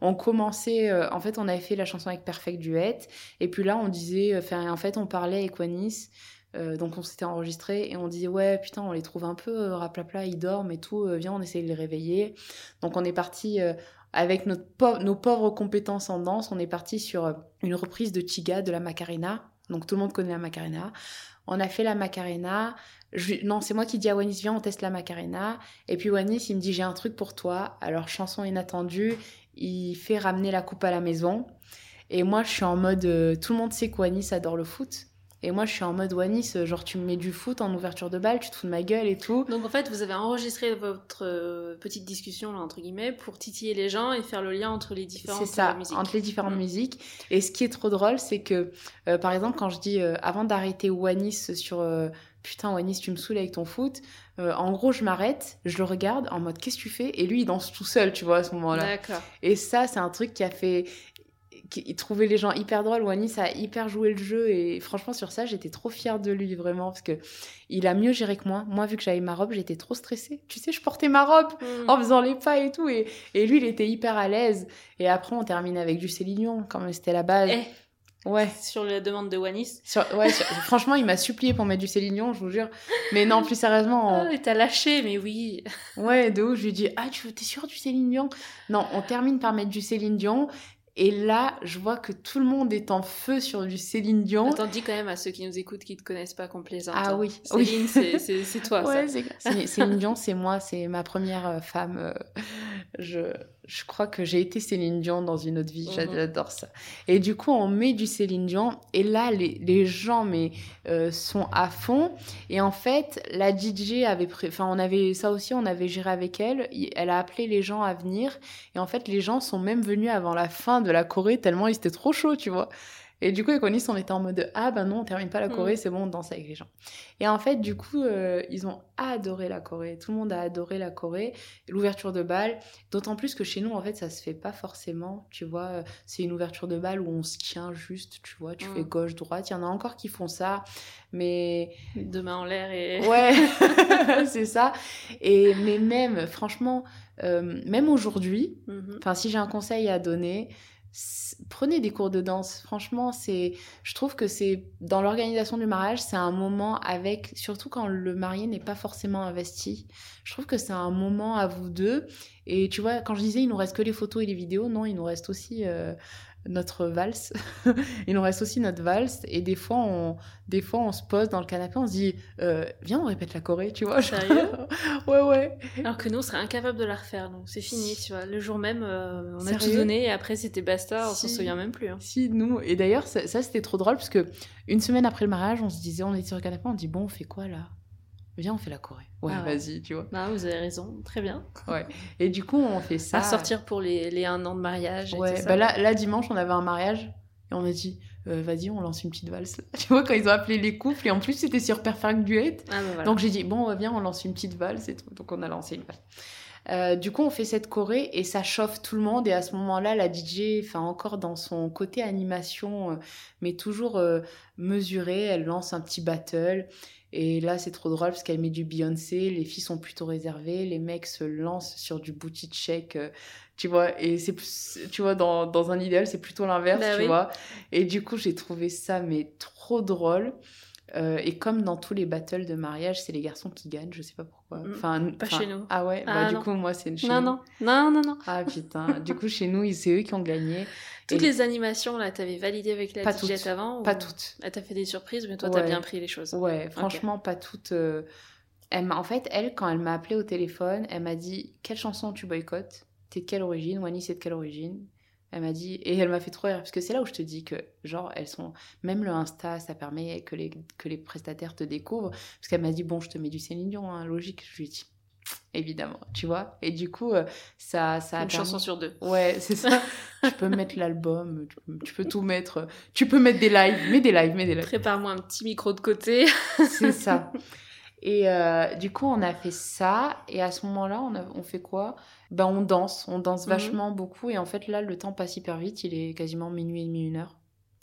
on commençait, euh, en fait on avait fait la chanson avec Perfect Duet, et puis là on disait, euh, enfin, en fait on parlait avec Wanis, euh, donc on s'était enregistré et on disait ouais putain on les trouve un peu euh, raplapla, ils dorment et tout, euh, viens on essaye de les réveiller. Donc on est parti euh, avec nos pauvres compétences en danse, on est parti sur une reprise de Chiga de la Macarena, donc tout le monde connaît la Macarena. On a fait la Macarena. Non, c'est moi qui dis à Wanis, viens, on teste la Macarena. Et puis Wanis, il me dit, j'ai un truc pour toi. Alors, chanson inattendue, il fait ramener la coupe à la maison. Et moi, je suis en mode, tout le monde sait que Wanis adore le foot. Et moi, je suis en mode, Wanis, genre, tu me mets du foot en ouverture de balle, tu te fous de ma gueule et tout. Donc en fait, vous avez enregistré votre euh, petite discussion là entre guillemets pour titiller les gens et faire le lien entre les différentes C'est ça, euh, musiques. entre les différentes Mm. musiques. Et ce qui est trop drôle, c'est que, euh, par exemple, quand je dis, euh, avant d'arrêter Wanis sur Putain, Wanis, tu me saoules avec ton foot, euh, en gros, je m'arrête, je le regarde en mode Qu'est-ce que tu fais? Et lui, il danse tout seul, tu vois, à ce moment-là. D'accord. Et ça, c'est un truc qui a fait. Qui trouvait les gens hyper drôles. Wanis a hyper joué le jeu et franchement, sur ça, j'étais trop fière de lui, vraiment, parce que il a mieux géré que moi. Moi, vu que j'avais ma robe, j'étais trop stressée. Tu sais, je portais ma robe Mm. en faisant les pas et tout. Et, et lui, il était hyper à l'aise. Et après, on termine avec du Céline Dion, quand même, c'était la base. Eh, Ouais. sur la demande de Wanis. Sur- ouais, sur- franchement, il m'a supplié pour mettre du Céline Dion, je vous jure. Mais non, plus sérieusement, on- Ah, t'as lâché, mais oui. ouais, de ouf, je lui dis Ah, tu t'es sûr du Céline Dion? Non, on termine par mettre du Céline Dion. Et là, je vois que tout le monde est en feu sur du Céline Dion. Attends, dis quand même à ceux qui nous écoutent qui te connaissent pas qu'on plaisante. Ah hein. oui, Céline, c'est- toi, Ouais, ça. Céline Dion, c'est moi, c'est ma première euh, femme. euh, je, je crois que j'ai été Céline Dion dans une autre vie, Mhm. j'adore ça. Et du coup, on met du Céline Dion, et là, les, les gens mais, euh, sont à fond. Et en fait, la DJ avait, pré- enfin, on avait ça aussi, on avait géré avec elle. Elle a appelé les gens à venir, et en fait, les gens sont même venus avant la fin de la Corée tellement ils étaient trop chauds, tu vois. Et du coup, avec Onis, on était en mode ah ben non, on termine pas la Mhm. Corée, c'est bon, on danse avec les gens. Et en fait, du coup, euh, ils ont adoré la Corée. Tout le monde a adoré la Corée, l'ouverture de bal. D'autant plus que chez nous, en fait, ça se fait pas forcément. Tu vois, euh, c'est une ouverture de bal où on se tient juste, tu vois, tu Mhm. fais gauche-droite. Il y en a encore qui font ça, mais Deux mains en l'air et. ouais, c'est ça. Et mais même, franchement, euh, même aujourd'hui, Mhm. Enfin, si j'ai un conseil à donner, prenez des cours de danse. Franchement, c'est, je trouve que c'est dans l'organisation du mariage, c'est un moment avec, surtout quand le marié n'est pas forcément investi. Je trouve que c'est un moment à vous deux. Et tu vois, quand je disais, il nous reste que les photos et les vidéos, non, il nous reste aussi euh, notre valse. il nous reste aussi notre valse. Et des fois, on, des fois, on se pose dans le canapé, on se dit, euh, viens, on répète la Corée, tu vois. Sérieux? Ouais, ouais. Alors que nous, on serait incapable de la refaire, donc c'est fini, tu vois. Le jour même, euh, on a tout donné et après c'était basta, on s'en Si. souvient même plus. hein. Si, nous. Et d'ailleurs, ça, ça, c'était trop drôle parce que une semaine après le mariage, on se disait, on était sur le canapé, on dit, bon, on fait quoi là? Viens, on fait la Corée. Ouais, Ah ouais. vas-y, tu vois. Non, vous avez raison, très bien. Et du coup, on fait ça. À sortir pour les, les un an de mariage. et Ouais, ça. bah là, là, dimanche, on avait un mariage et on a dit, euh, vas-y, on lance une petite valse. Tu vois, quand ils ont appelé les couples, et en plus, c'était sur Perfect Duet. Ah, bah voilà. Donc j'ai dit, bon, viens, on lance une petite valse et tout. Donc on a lancé une valse. Euh, du coup, on fait cette choré et ça chauffe tout le monde. Et à ce moment-là, la DJ, enfin encore dans son côté animation, euh, mais toujours euh, mesurée, elle lance un petit battle. Et là, c'est trop drôle parce qu'elle met du Beyoncé. Les filles sont plutôt réservées. Les mecs se lancent sur du booty check. tu vois, et c'est tu vois, dans, dans un idéal, c'est plutôt l'inverse, Bah tu oui. vois. Et du coup, j'ai trouvé ça, mais trop drôle. Euh, et comme dans tous les battles de mariage, c'est les garçons qui gagnent, je sais pas pourquoi. Mm, Enfin, pas chez nous. Ah ouais, Ah bah, du non. coup, moi, c'est chez Non, nous. non, non, non, non. Ah putain, du coup, chez nous, c'est eux qui ont gagné. Toutes Et- les animations, là, t'avais validé avec la Pas toutes. avant Pas ou- toutes. Elle t'a fait des surprises, mais toi, t'as bien pris les choses. Ouais, franchement, pas toutes. euh, Elle en fait, elle, quand elle m'a appelé au téléphone, elle m'a dit Quelle chanson tu boycottes? T'es de quelle origine? Wani, c'est de quelle origine? Elle m'a dit, et elle m'a fait trop rire, parce que c'est là où je te dis que, genre, elles sont. Même le Insta, ça permet que les, que les prestataires te découvrent. Parce qu'elle m'a dit Bon, je te mets du Céline Dion, hein, logique. Je lui ai dit Évidemment, tu vois. Et du coup, euh, ça, ça a Une permis- chanson sur deux. Ouais, c'est ça. tu peux mettre l'album, tu peux, tu peux tout mettre. Tu peux mettre des lives, mets des lives, mets des lives. Prépare-moi un petit micro de côté. C'est ça. Et euh, du coup, on a fait ça. Et à ce moment-là, on, a- on fait quoi? Ben, on danse. On danse Mhm. vachement beaucoup. Et en fait, là, le temps passe hyper vite. Il est quasiment minuit et demi, une heure.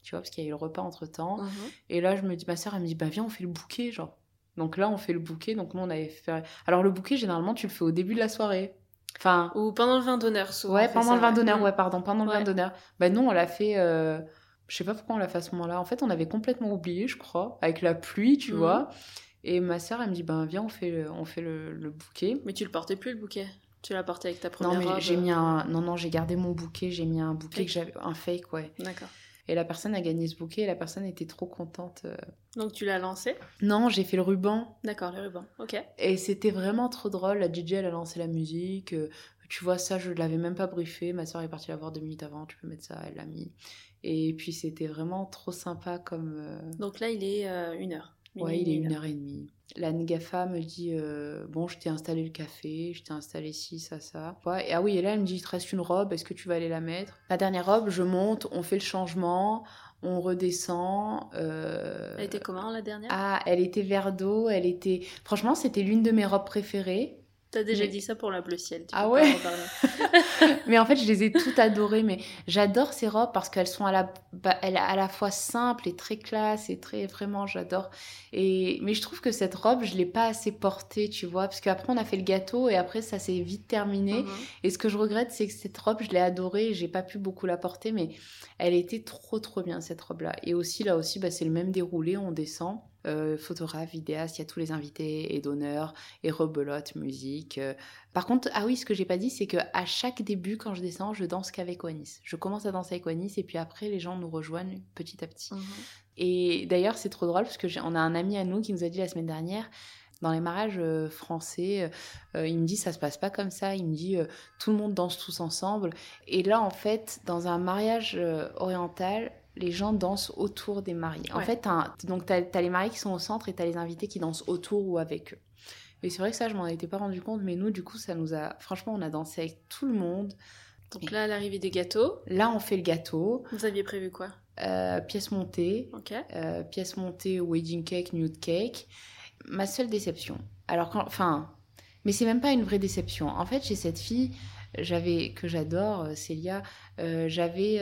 Tu vois, parce qu'il y a eu le repas entre temps. Mhm. Et là, je me dis, ma soeur, elle me dit, bah viens, on fait le bouquet, genre. Donc là, on fait le bouquet. Donc nous, on avait fait. Alors, le bouquet, généralement, tu le fais au début de la soirée. Enfin. Ou pendant le vin d'honneur, souvent. Ouais, pendant ça, le vin d'honneur, Mm. ouais, pardon, pendant le vin d'honneur. Bah non, on l'a fait. euh, Je sais pas pourquoi on l'a fait à ce moment-là. En fait, on avait complètement oublié, je crois, avec la pluie, tu Mhm. vois. Et ma sœur, elle me dit, ben viens, on fait le, on fait le, le bouquet. Mais tu le portais plus, le bouquet? Tu l'as porté avec ta première Non, mais robe. j'ai mis un. Non, non, j'ai gardé mon bouquet. J'ai mis un bouquet Fake. que j'avais. Un fake, ouais. D'accord. Et la personne a gagné ce bouquet et la personne était trop contente. euh. Donc tu l'as lancé? Non, j'ai fait le ruban. D'accord, le ruban. Ok. Et c'était vraiment trop drôle. La DJ, elle a lancé la musique. euh, Tu vois, ça, je l'avais même pas briefé. Ma soeur est partie la voir deux minutes avant. Tu peux mettre ça, elle l'a mis. Et puis, c'était vraiment trop sympa comme. euh, Donc là, il est euh, une heure. Ouais, il est une une heure et demie. La Ngafa me dit euh, Bon, je t'ai installé le café, je t'ai installé ci, ça, ça. Ouais, et, ah oui, et là, elle me dit Il te reste une robe, est-ce que tu vas aller la mettre? La dernière robe, je monte, on fait le changement, on redescend. euh, Elle était comment la dernière? Ah, elle était vert d'eau, elle était. Franchement, c'était l'une de mes robes préférées. T'as déjà mais- dit ça pour la bleu ciel. tu Ah ouais en mais en fait, je les ai toutes adorées. Mais j'adore ces robes parce qu'elles sont à la, elles- à la fois simples et très classe et très vraiment, j'adore. Et mais je trouve que cette robe, je l'ai pas assez portée, tu vois, parce qu'après on a fait le gâteau et après ça s'est vite terminé. Mhm. Et ce que je regrette, c'est que cette robe, je l'ai adorée. J'ai pas pu beaucoup la porter, mais elle était trop trop bien cette robe-là. Et aussi là aussi, bah, c'est le même déroulé. On descend. Euh, photographe, vidéaste, il y a tous les invités et d'honneur, et rebelote, musique. euh. Par contre, ah oui, ce que j'ai pas dit, c'est que à chaque début, quand je descends, je danse qu'avec Wanis. Je commence à danser avec Wanis, et puis après, les gens nous rejoignent petit à petit. Mhm. Et d'ailleurs, c'est trop drôle parce que j'ai- on a un ami à nous qui nous a dit la semaine dernière, dans les mariages euh, français, euh, il me dit ça se passe pas comme ça. Il me dit euh, tout le monde danse tous ensemble. Et là, en fait, dans un mariage oriental, les gens dansent autour des mariés. En fait, donc t'as as les mariés qui sont au centre et t'as les invités qui dansent autour ou avec eux. Et c'est vrai que ça, je m'en étais pas rendu compte, mais nous, du coup, ça nous a. Franchement, on a dansé avec tout le monde. Donc là, l'arrivée des gâteaux, Là, on fait le gâteau, vous aviez prévu quoi? Euh, pièce montée. Ok. Euh, pièce montée, wedding cake, nude cake. Ma seule déception. Alors, quand, enfin, mais c'est même pas une vraie déception. En fait, chez cette fille, j'avais que j'adore, euh, Célia, euh, j'avais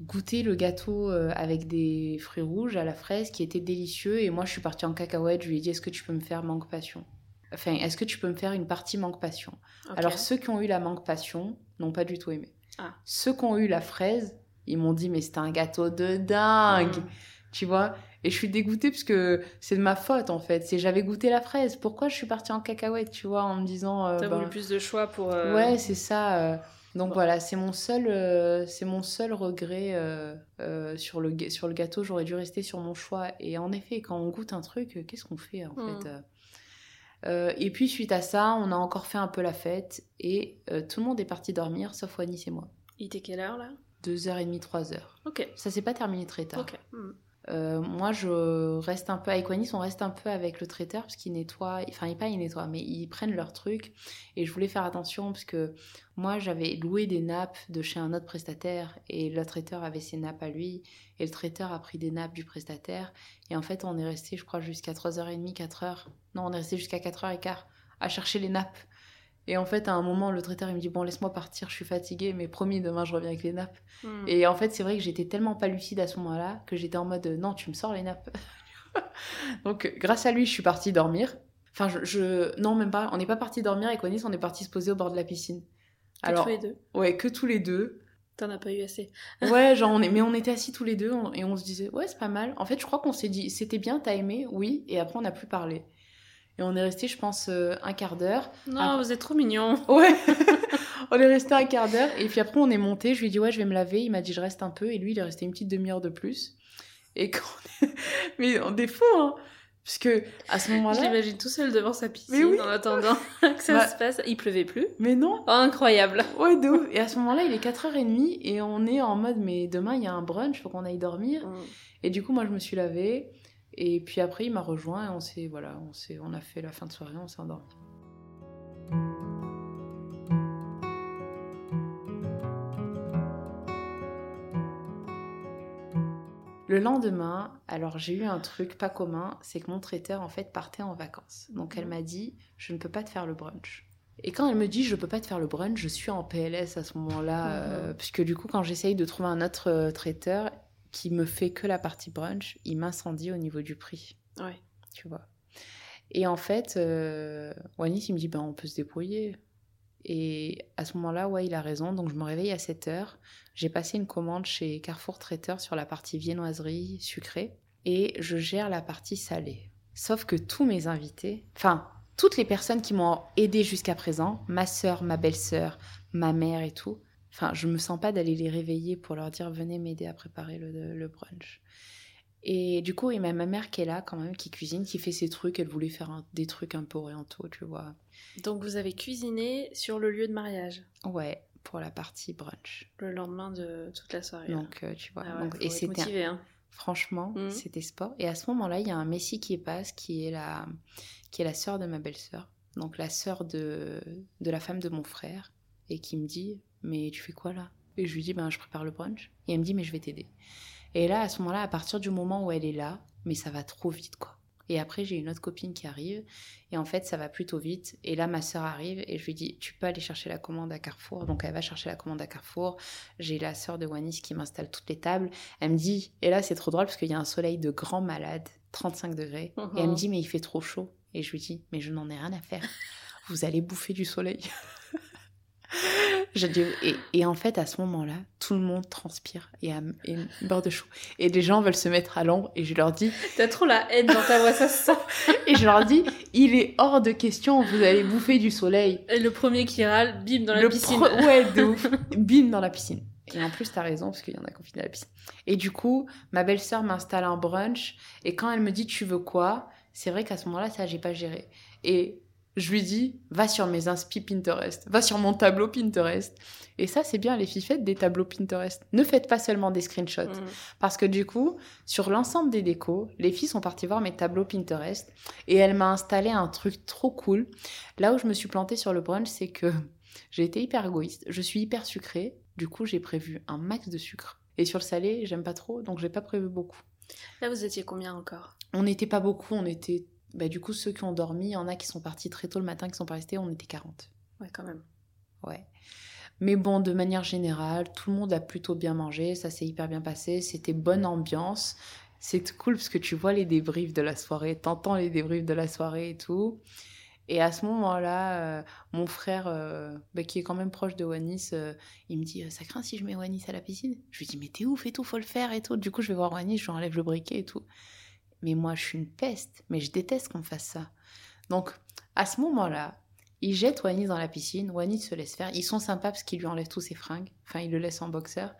goûté le gâteau euh, avec des fruits rouges à la fraise qui était délicieux. Et moi, je suis partie en cacahuète. Je lui ai dit, est-ce que tu peux me faire manque passion? Enfin, est-ce que tu peux me faire une partie manque passion? Alors ceux qui ont eu la manque passion n'ont pas du tout aimé. Ah. Ceux qui ont eu la fraise, ils m'ont dit mais c'était un gâteau de dingue, Mhm. tu vois? Et je suis dégoûtée parce que c'est de ma faute en fait. C'est j'avais goûté la fraise. Pourquoi je suis partie en cacahuète, tu vois, en me disant euh, T'as ben, voulu plus de choix pour. euh, ouais c'est ça. euh. Donc Bon. voilà, c'est mon seul, euh, c'est mon seul regret euh, euh, sur, le, sur le gâteau. J'aurais dû rester sur mon choix. Et en effet, quand on goûte un truc, qu'est-ce qu'on fait en fait Euh, Et puis suite à ça, on a encore fait un peu la fête et tout le monde est parti dormir, sauf Wanis et moi. Il était quelle heure là? 2h30, 3h. Ok. Ça s'est pas terminé très tard. Ok. Hmm. Euh, moi, je reste un peu avec Wanis, on reste un peu avec le traiteur parce qu'il nettoie, enfin, il pas il nettoie, mais ils prennent leurs trucs. Et je voulais faire attention parce que moi, j'avais loué des nappes de chez un autre prestataire et le traiteur avait ses nappes à lui et le traiteur a pris des nappes du prestataire. Et en fait, on est resté, je crois, jusqu'à 3h30, 4h. Non, on est resté jusqu'à 4h15 à chercher les nappes. Et en fait, à un moment, le traiteur, il me dit Bon, laisse-moi partir, je suis fatiguée, mais promis, demain, je reviens avec les nappes. Hmm. Et en fait, c'est vrai que j'étais tellement pas lucide à ce moment-là que j'étais en mode non, tu me sors les nappes. Donc, grâce à lui, je suis partie dormir. Enfin, je, je- non, même pas. On n'est pas parti dormir avec Wanis, on est parti se poser au bord de la piscine. Que Alors, tous les deux. ouais, que tous les deux. T'en as pas eu assez. Ouais, genre, on est... mais on était assis tous les deux on- et on se disait, ouais, c'est pas mal. En fait, je crois qu'on s'est dit, c'était bien, t'as aimé, oui, et après, on n'a plus parlé. Et on est resté, je pense, euh, un quart d'heure. Non, vous êtes trop mignons. Ouais, on est resté un quart d'heure et puis après on est monté. Je lui ai dit ouais, je vais me laver. Il m'a dit je reste un peu et lui il est resté une petite demi-heure de plus. Et quand on est... mais on est fou hein, parce que à ce Je moment-là, l'imagine tout seul devant sa piscine oui. en attendant que ça Bah. se passe. Il pleuvait plus. mais non, Oh, incroyable. ouais de ouf. Et à ce moment-là, il est 4h30 et on est en mode mais demain il y a un brunch, faut qu'on aille dormir. Hmm. Et du coup moi je me suis lavée et puis après il m'a rejoint et on s'est voilà, on s'est on a fait la fin de soirée, on s'est endormi. Le lendemain, alors j'ai eu un truc pas commun, c'est que mon traiteur en fait partait en vacances. Donc elle m'a dit je ne peux pas te faire le brunch. Et quand elle me dit je peux pas te faire le brunch, je suis en PLS à ce moment-là, euh, puisque du coup quand j'essaye de trouver un autre euh, traiteur qui me fait que la partie brunch, il m'incendie au niveau du prix, Ouais. tu vois. Et en fait, euh, Wanis il me dit ben on peut se débrouiller. Et à ce moment-là, ouais, il a raison. Donc je me réveille à 7 heures. J'ai passé une commande chez Carrefour Traiteur sur la partie viennoiserie sucrée et je gère la partie salée. Sauf que tous mes invités, enfin, toutes les personnes qui m'ont aidé jusqu'à présent, ma sœur, ma belle-sœur, ma mère et tout, enfin, je me sens pas d'aller les réveiller pour leur dire venez m'aider à préparer le, le brunch. Et du coup, il y a ma mère qui est là quand même, qui cuisine, qui fait ses trucs. Elle voulait faire un- des trucs un peu orientaux, tu vois. Donc vous avez cuisiné sur le lieu de mariage? Ouais, pour la partie brunch. le lendemain de toute la soirée. Donc, euh, tu vois. Ah ouais, donc, et c'était motivé, hein. Franchement, Mhm. c'était sport. Et à ce moment-là, il y a un Messi qui passe, qui est la, qui est la sœur de ma belle-sœur. Donc la sœur de, de la femme de mon frère. Et qui me dit, mais tu fais quoi là? Et je lui dis, ben je prépare le brunch. Et elle me dit, mais je vais t'aider. Et là, à ce moment-là, à partir du moment où elle est là, mais ça va trop vite, quoi. Et après, j'ai une autre copine qui arrive. Et en fait, ça va plutôt vite. Et là, ma sœur arrive et je lui dis, tu peux aller chercher la commande à Carrefour. Donc elle va chercher la commande à Carrefour. J'ai la sœur de Wanis qui m'installe toutes les tables. Elle me dit, et là c'est trop drôle parce qu'il y a un soleil de grand malade, 35 degrés, et elle me Mhm. dit, mais il fait trop chaud. Et je lui dis, mais je n'en ai rien à faire. Vous allez bouffer du soleil. Je dis- et, et en fait, à ce moment-là, tout le monde transpire et, a- et meurt de chaud. Et les gens veulent se mettre à l'ombre et je leur dis, T'as trop la haine dans ta voix, ça se sent. et je leur dis, il est hors de question, vous allez bouffer du soleil. Et le premier qui râle, bim, dans la Le piscine. Ouais, de ouf. Bim dans la piscine. Et en plus, t'as raison, parce qu'il y en a confiné à la piscine. Et du coup, ma belle-sœur m'installe un brunch. Et quand elle me dit, tu veux quoi? C'est vrai qu'à ce moment-là, ça, j'ai pas géré. Et je lui dis, va sur mes inspi Pinterest. Va sur mon tableau Pinterest. Et ça, c'est bien, les filles, faites des tableaux Pinterest. Ne faites pas seulement des screenshots. Mhm. Parce que du coup, sur l'ensemble des décos, les filles sont parties voir mes tableaux Pinterest et elle m'a installé un truc trop cool. Là où je me suis plantée sur le brunch, c'est que j'ai été hyper égoïste. Je suis hyper sucrée. Du coup, j'ai prévu un max de sucre. Et sur le salé, j'aime pas trop, donc j'ai pas prévu beaucoup. Là, vous étiez combien encore? On n'était pas beaucoup, on était. Bah, du coup, ceux qui ont dormi, il y en a qui sont partis très tôt le matin, qui sont pas restés, on était 40. Ouais, quand même. Ouais. Mais bon, de manière générale, tout le monde a plutôt bien mangé, ça s'est hyper bien passé, c'était bonne ambiance. C'est cool parce que tu vois les débriefs de la soirée, t'entends les débriefs de la soirée et tout. Et à ce moment-là, euh, mon frère, euh, bah, qui est quand même proche de Wanis, euh, il me dit Ça craint si je mets Wanis à la piscine? Je lui dis Mais t'es ouf et tout, faut le faire et tout. Du coup, je vais voir Wanis, je lui enlève le briquet et tout. Mais moi, je suis une peste, mais je déteste qu'on fasse ça. Donc, à ce moment-là, Il jette Wanis dans la piscine. Wanis se laisse faire. Ils sont sympas parce qu'ils lui enlèvent tous ses fringues. Enfin, ils le laissent en boxeur.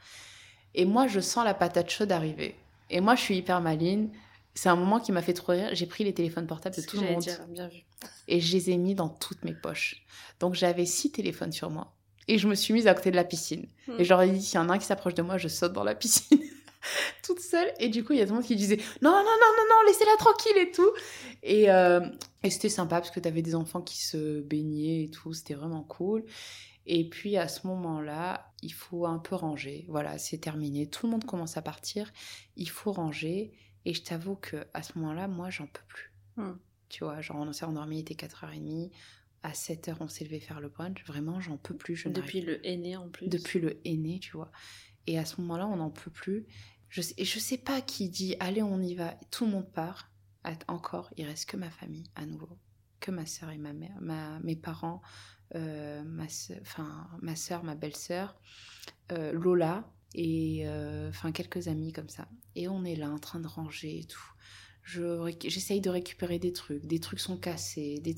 Et moi, je sens la patate chaude arriver. Et moi, je suis hyper maline. C'est un moment qui m'a fait trop rire. J'ai pris les téléphones portables de tout le monde dire, bien vu. et je les ai mis dans toutes mes poches. Donc j'avais six téléphones sur moi. Et je me suis mise à côté de la piscine. Hmm. Et j'aurais dit, s'il y en a un qui s'approche de moi, je saute dans la piscine. Toute seule. Et du coup, il y a tout le monde qui disait, non, non, non, non, non, laissez-la tranquille et tout. Et, euh, et c'était sympa parce que tu avais des enfants qui se baignaient et tout. C'était vraiment cool. Et puis à ce moment-là, il faut un peu ranger. Voilà, c'est terminé. Tout le monde commence à partir. Il faut ranger. Et je t'avoue que à ce moment-là, moi, j'en peux plus. Hmm. Tu vois, genre on s'est endormi, il était 4h30. À 7h, on s'est levé faire le brunch. Vraiment, j'en peux plus. Je Depuis le aîné en plus. depuis le aîné, tu vois. Et à ce moment-là, on n'en peut plus. Je sais, et je sais pas qui dit allez, on y va. Tout le monde part. Encore, il reste que ma famille à nouveau, que ma sœur et ma mère, ma, mes parents, euh, ma, sœur, enfin ma ma belle-sœur, euh, Lola et euh, enfin quelques amis comme ça. Et on est là en train de ranger et tout. Je j'essaye de récupérer des trucs, des trucs sont cassés, des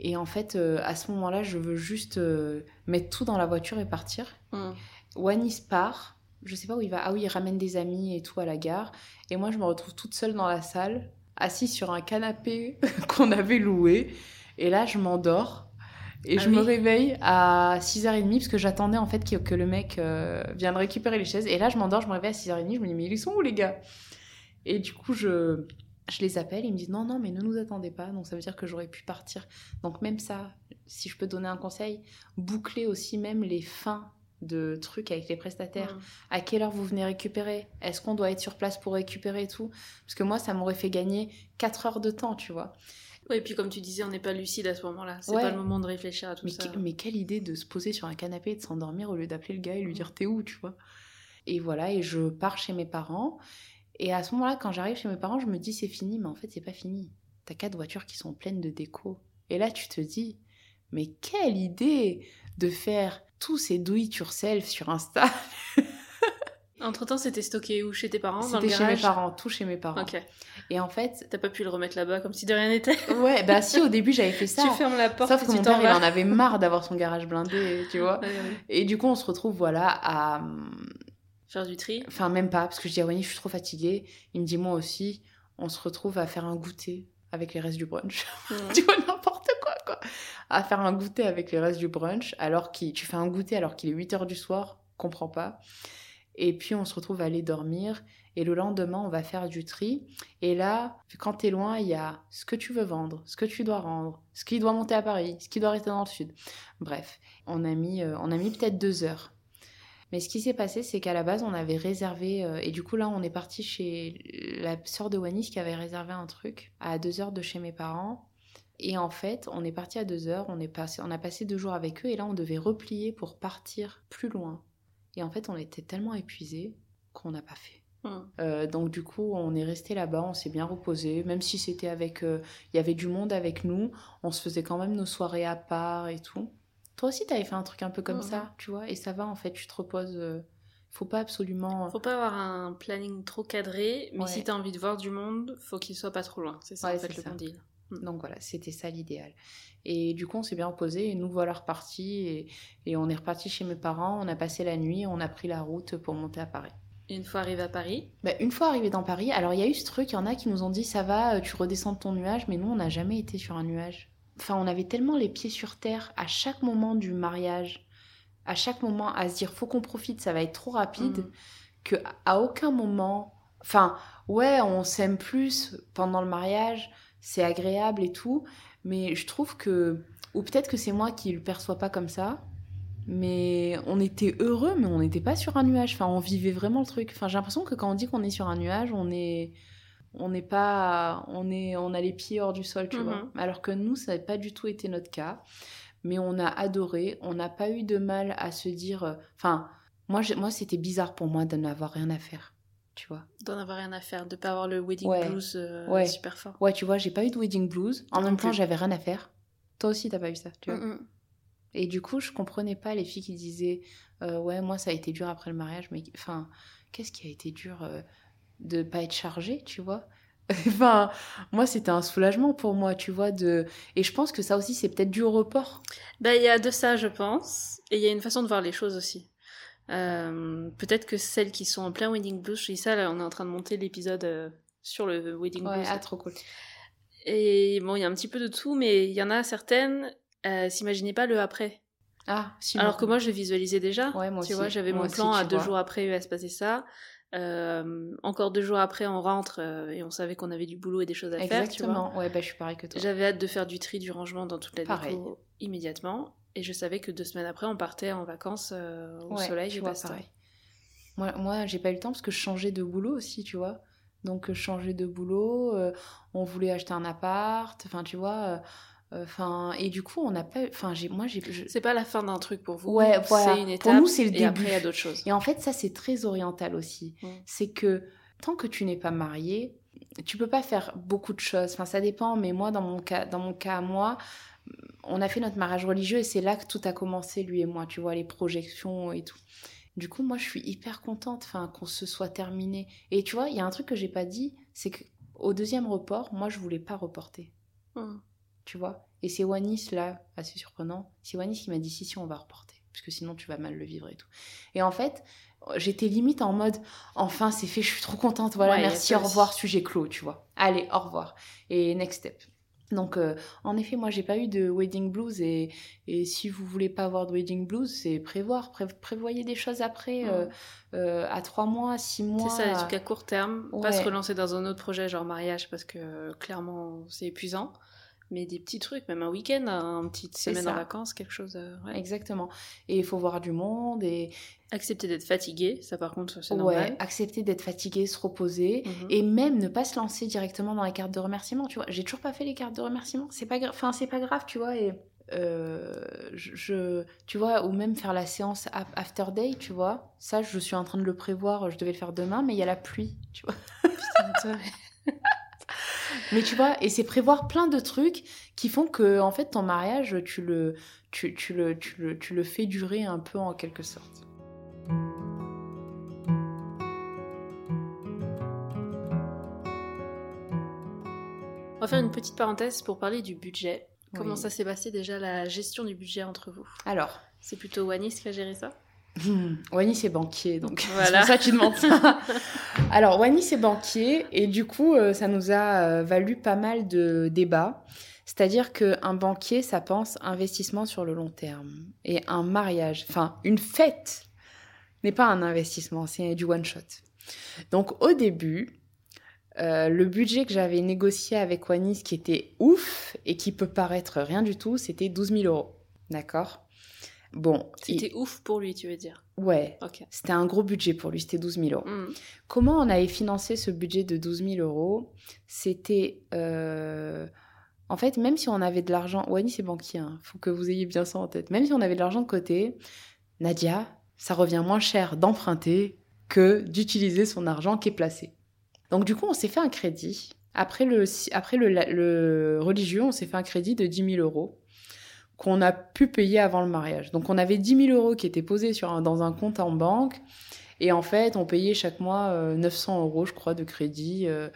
et en fait, euh, à ce moment-là, je veux juste euh, mettre tout dans la voiture et partir. Hmm. Wanis part, je sais pas où il va. Ah oui, il ramène des amis et tout à la gare. Et moi, je me retrouve toute seule dans la salle, assise sur un canapé qu'on avait loué. Et là, je m'endors. Et Ah je me réveille à 6h30 parce que j'attendais en fait que, que le mec euh, vienne récupérer les chaises. Et là, je m'endors, je me réveille à 6h30. Je me dis, mais ils sont où les gars? Et du coup, je, je les appelle. Ils me disent, non, non, mais ne nous attendez pas. Donc ça veut dire que j'aurais pu partir. Donc même ça, si je peux donner un conseil, boucler aussi même les fins de trucs avec les prestataires. Hmm. À quelle heure vous venez récupérer? Est-ce qu'on doit être sur place pour récupérer et tout? Parce que moi, ça m'aurait fait gagner 4 heures de temps, tu vois. Ouais, et puis comme tu disais, on n'est pas lucide à ce moment-là. C'est Ouais. pas le moment de réfléchir à tout Mais, ça. que- mais quelle idée de se poser sur un canapé et de s'endormir au lieu d'appeler le gars et lui dire t'es où, tu vois? Et voilà, et je pars chez mes parents. Et à ce moment-là, quand j'arrive chez mes parents, je me dis c'est fini, mais en fait, c'est pas fini. T'as quatre voitures qui sont pleines de déco. Et là, tu te dis, mais quelle idée de faire tous ces do it yourself sur Insta. Entre temps, c'était stocké où? Chez tes parents? C'était chez mes parents, tout chez mes parents. Ok. Et en fait, T'as pas pu le remettre là-bas comme si de rien n'était? ouais, bah si, au début, j'avais fait ça. Tu fermes la porte Sauf que mon père, il en avait marre d'avoir son garage blindé, tu vois. Ouais, ouais. Et du coup, on se retrouve, voilà, à. hum, Faire du tri? Enfin, même pas, parce que je dis à Wani, je suis trop fatiguée. Il me dit, moi aussi. On se retrouve à faire un goûter avec les restes du brunch. Tu vois, n'importe À faire un goûter avec les restes du brunch, alors qu'il. Tu fais un goûter alors qu'il est 8 h du soir, comprends pas. Et puis, on se retrouve à aller dormir. Et le lendemain, on va faire du tri. Et là, quand t'es loin, il y a ce que tu veux vendre, ce que tu dois rendre, ce qui doit monter à Paris, ce qui doit rester dans le sud. Bref, on a mis, euh, on a mis peut-être deux heures. Mais ce qui s'est passé, c'est qu'à la base, on avait réservé. euh, et du coup, là, on est parti chez la sœur de Wanis qui avait réservé un truc à deux heures de chez mes parents. Et en fait, on est parti à deux heures. On, est passé, on a passé deux jours avec eux. Et là, on devait replier pour partir plus loin. Et en fait, on était tellement épuisés qu'on n'a pas fait. Hmm. Euh, donc du coup, on est resté là-bas, on s'est bien reposé, même si c'était avec, euh, il y avait du monde avec nous, on se faisait quand même nos soirées à part et tout. Toi aussi, t'avais fait un truc un peu comme ça, tu vois, et ça va en fait, tu te reposes. euh, faut pas absolument. Faut pas avoir un planning trop cadré, mais Ouais. si t'as envie de voir du monde, faut qu'il soit pas trop loin. C'est ça Ouais, en fait le bon deal. Donc voilà, c'était ça l'idéal. Et du coup, on s'est bien reposé et nous voilà repartis et, et on est reparti chez mes parents. On a passé la nuit, on a pris la route pour monter à Paris. Une fois arrivé à Paris, Bah, une fois arrivé dans Paris, alors il y a eu ce truc, il y en a qui nous ont dit ça va, euh, tu redescends de ton nuage, mais nous on n'a jamais été sur un nuage. Enfin, on avait tellement les pieds sur terre à chaque moment du mariage, à chaque moment à se dire faut qu'on profite, ça va être trop rapide, Mhm. que à aucun moment, enfin ouais, on s'aime plus pendant le mariage, c'est agréable et tout, mais je trouve que ou peut-être que c'est moi qui le perçois pas comme ça, mais on était heureux, mais on n'était pas sur un nuage. Enfin, on vivait vraiment le truc. Enfin, j'ai l'impression que quand on dit qu'on est sur un nuage, on est, on n'est pas, on est, on a les pieds hors du sol, tu Mhm. vois. Alors que nous, ça n'a pas du tout été notre cas. Mais on a adoré. On n'a pas eu de mal à se dire. euh, Enfin, moi, moi, c'était bizarre pour moi de n'avoir rien à faire, tu vois. d'en avoir rien à faire, de pas avoir le wedding Ouais. blues euh, Ouais. super fort. Ouais, tu vois, j'ai pas eu de wedding blues. En Non même temps, j'avais rien à faire. Toi aussi, t'as pas eu ça, tu vois. Mm. Et du coup, je comprenais pas les filles qui disaient euh, Ouais, moi, ça a été dur après le mariage, mais enfin, qu'est-ce qui a été dur euh, de pas être chargé, tu vois? Enfin, moi, c'était un soulagement pour moi, tu vois. De... Et je pense que ça aussi, c'est peut-être dû au report. Bah, il y a de ça, je pense. Et il y a une façon de voir les choses aussi. Euh, peut-être que celles qui sont en plein wedding blues, je dis ça, là, on est en train de monter l'épisode euh, sur le wedding Ouais, blues. ah, trop cool. Et bon, il y a un petit peu de tout, mais il y en a certaines, euh, s'imaginaient pas le après. Ah, si. Alors que moi, je visualisais déjà. Ouais, moi tu aussi. vois, j'avais mon aussi, plan à deux vois. jours après, il va se passer ça. Euh, encore deux jours après, on rentre et on savait qu'on avait du boulot et des choses à faire. Exactement. Ouais, bah, je suis pareil que toi. J'avais hâte de faire du tri, du rangement dans toute la Pareil. déco immédiatement. Et je savais que deux semaines après, on partait en vacances euh, au Ouais, soleil tu vois, pareil. Moi, moi j'ai pas eu le temps parce que je changeais de boulot aussi, tu vois. Donc, euh, je changeais de boulot, euh, on voulait acheter un appart, enfin, tu vois. euh, Enfin, et du coup, on n'a pas. Enfin, j'ai, moi, j'ai. je- C'est pas la fin d'un truc pour vous. Ouais, voilà. C'est une Pour étape. nous, c'est le et début. après, il y a d'autres choses. Et en fait, ça, c'est très oriental aussi. Mm. C'est que tant que tu n'es pas marié, tu peux pas faire beaucoup de choses. Enfin, ça dépend, mais moi, dans mon cas, dans mon cas moi, on a fait notre mariage religieux et c'est là que tout a commencé, lui et moi, tu vois, les projections et tout. Du coup, moi, je suis hyper contente qu'on se soit terminé. Et tu vois, il y a un truc que j'ai pas dit, c'est que au deuxième report, moi, je voulais pas reporter, Hum. tu vois? Et c'est Wanis, là, assez surprenant, c'est Wanis qui m'a dit si, si, on va reporter, parce que sinon, tu vas mal le vivre et tout. Et en fait, j'étais limite en mode enfin, c'est fait, je suis trop contente, voilà, Ouais, merci, au revoir, sujet clos, tu vois. Allez, au revoir. Et next step. Donc, euh, en effet, moi, j'ai pas eu de wedding blues. Et, et si vous voulez pas avoir de wedding blues, c'est prévoir. Pré- prévoyez des choses après, euh, euh, à trois mois, six mois. C'est ça, des trucs à court terme. Pas se relancer dans un autre projet, genre mariage, parce que clairement, c'est épuisant. Mais des petits trucs, même un week-end, un petite semaine en vacances, quelque chose. euh, ouais. Exactement. Et il faut voir du monde et Accepter d'être fatigué, ça par contre, c'est ouais, normal. accepter d'être fatigué, se reposer. Mhm. Et même ne pas se lancer directement dans les cartes de remerciement, tu vois. J'ai toujours pas fait les cartes de remerciement. C'est pas, gra- enfin, c'est pas grave, tu vois. Et euh, je, je- tu vois, ou même faire la séance after day, tu vois. Ça, je suis en train de le prévoir. Je devais le faire demain, mais il y a la pluie, tu vois. Putain. Mais tu vois, et c'est prévoir plein de trucs qui font que, en fait, ton mariage, tu le, tu, tu le, tu le, tu le fais durer un peu en quelque sorte. On va faire une petite parenthèse pour parler du budget. Comment Oui. ça s'est passé déjà la gestion du budget entre vous? Alors, C'est plutôt Wanis qui a géré ça? Hmm, Wany c'est banquier, donc Voilà. c'est pour ça demandes ça. Alors Wany c'est banquier et du coup euh, ça nous a euh, valu pas mal de débats. C'est-à-dire qu'un banquier, ça pense investissement sur le long terme. Et un mariage, enfin une fête, n'est pas un investissement, c'est du one-shot. Donc au début, euh, le budget que j'avais négocié avec Wanis, qui était ouf et qui peut paraître rien du tout, c'était 12 000 euros. D'accord? Bon, il- C'était ouf pour lui, tu veux dire? Ouais, c'était un gros budget pour lui, c'était 12 000 euros. Hmm. Comment on avait financé ce budget de 12 000 euros? C'était. euh, En fait, même si on avait de l'argent. Wani, c'est banquier, il faut que vous ayez bien ça en tête. Même si on avait de l'argent de côté, Nadia, ça revient moins cher d'emprunter que d'utiliser son argent qui est placé. Donc, du coup, on s'est fait un crédit. Après le, après le, le religieux, on s'est fait un crédit de 10 000 euros qu'on a pu payer avant le mariage. Donc, on avait 10 000 euros qui étaient posés dans un compte en banque. Et en fait, on payait chaque mois euh, 900 euros, je crois, de crédit. euh,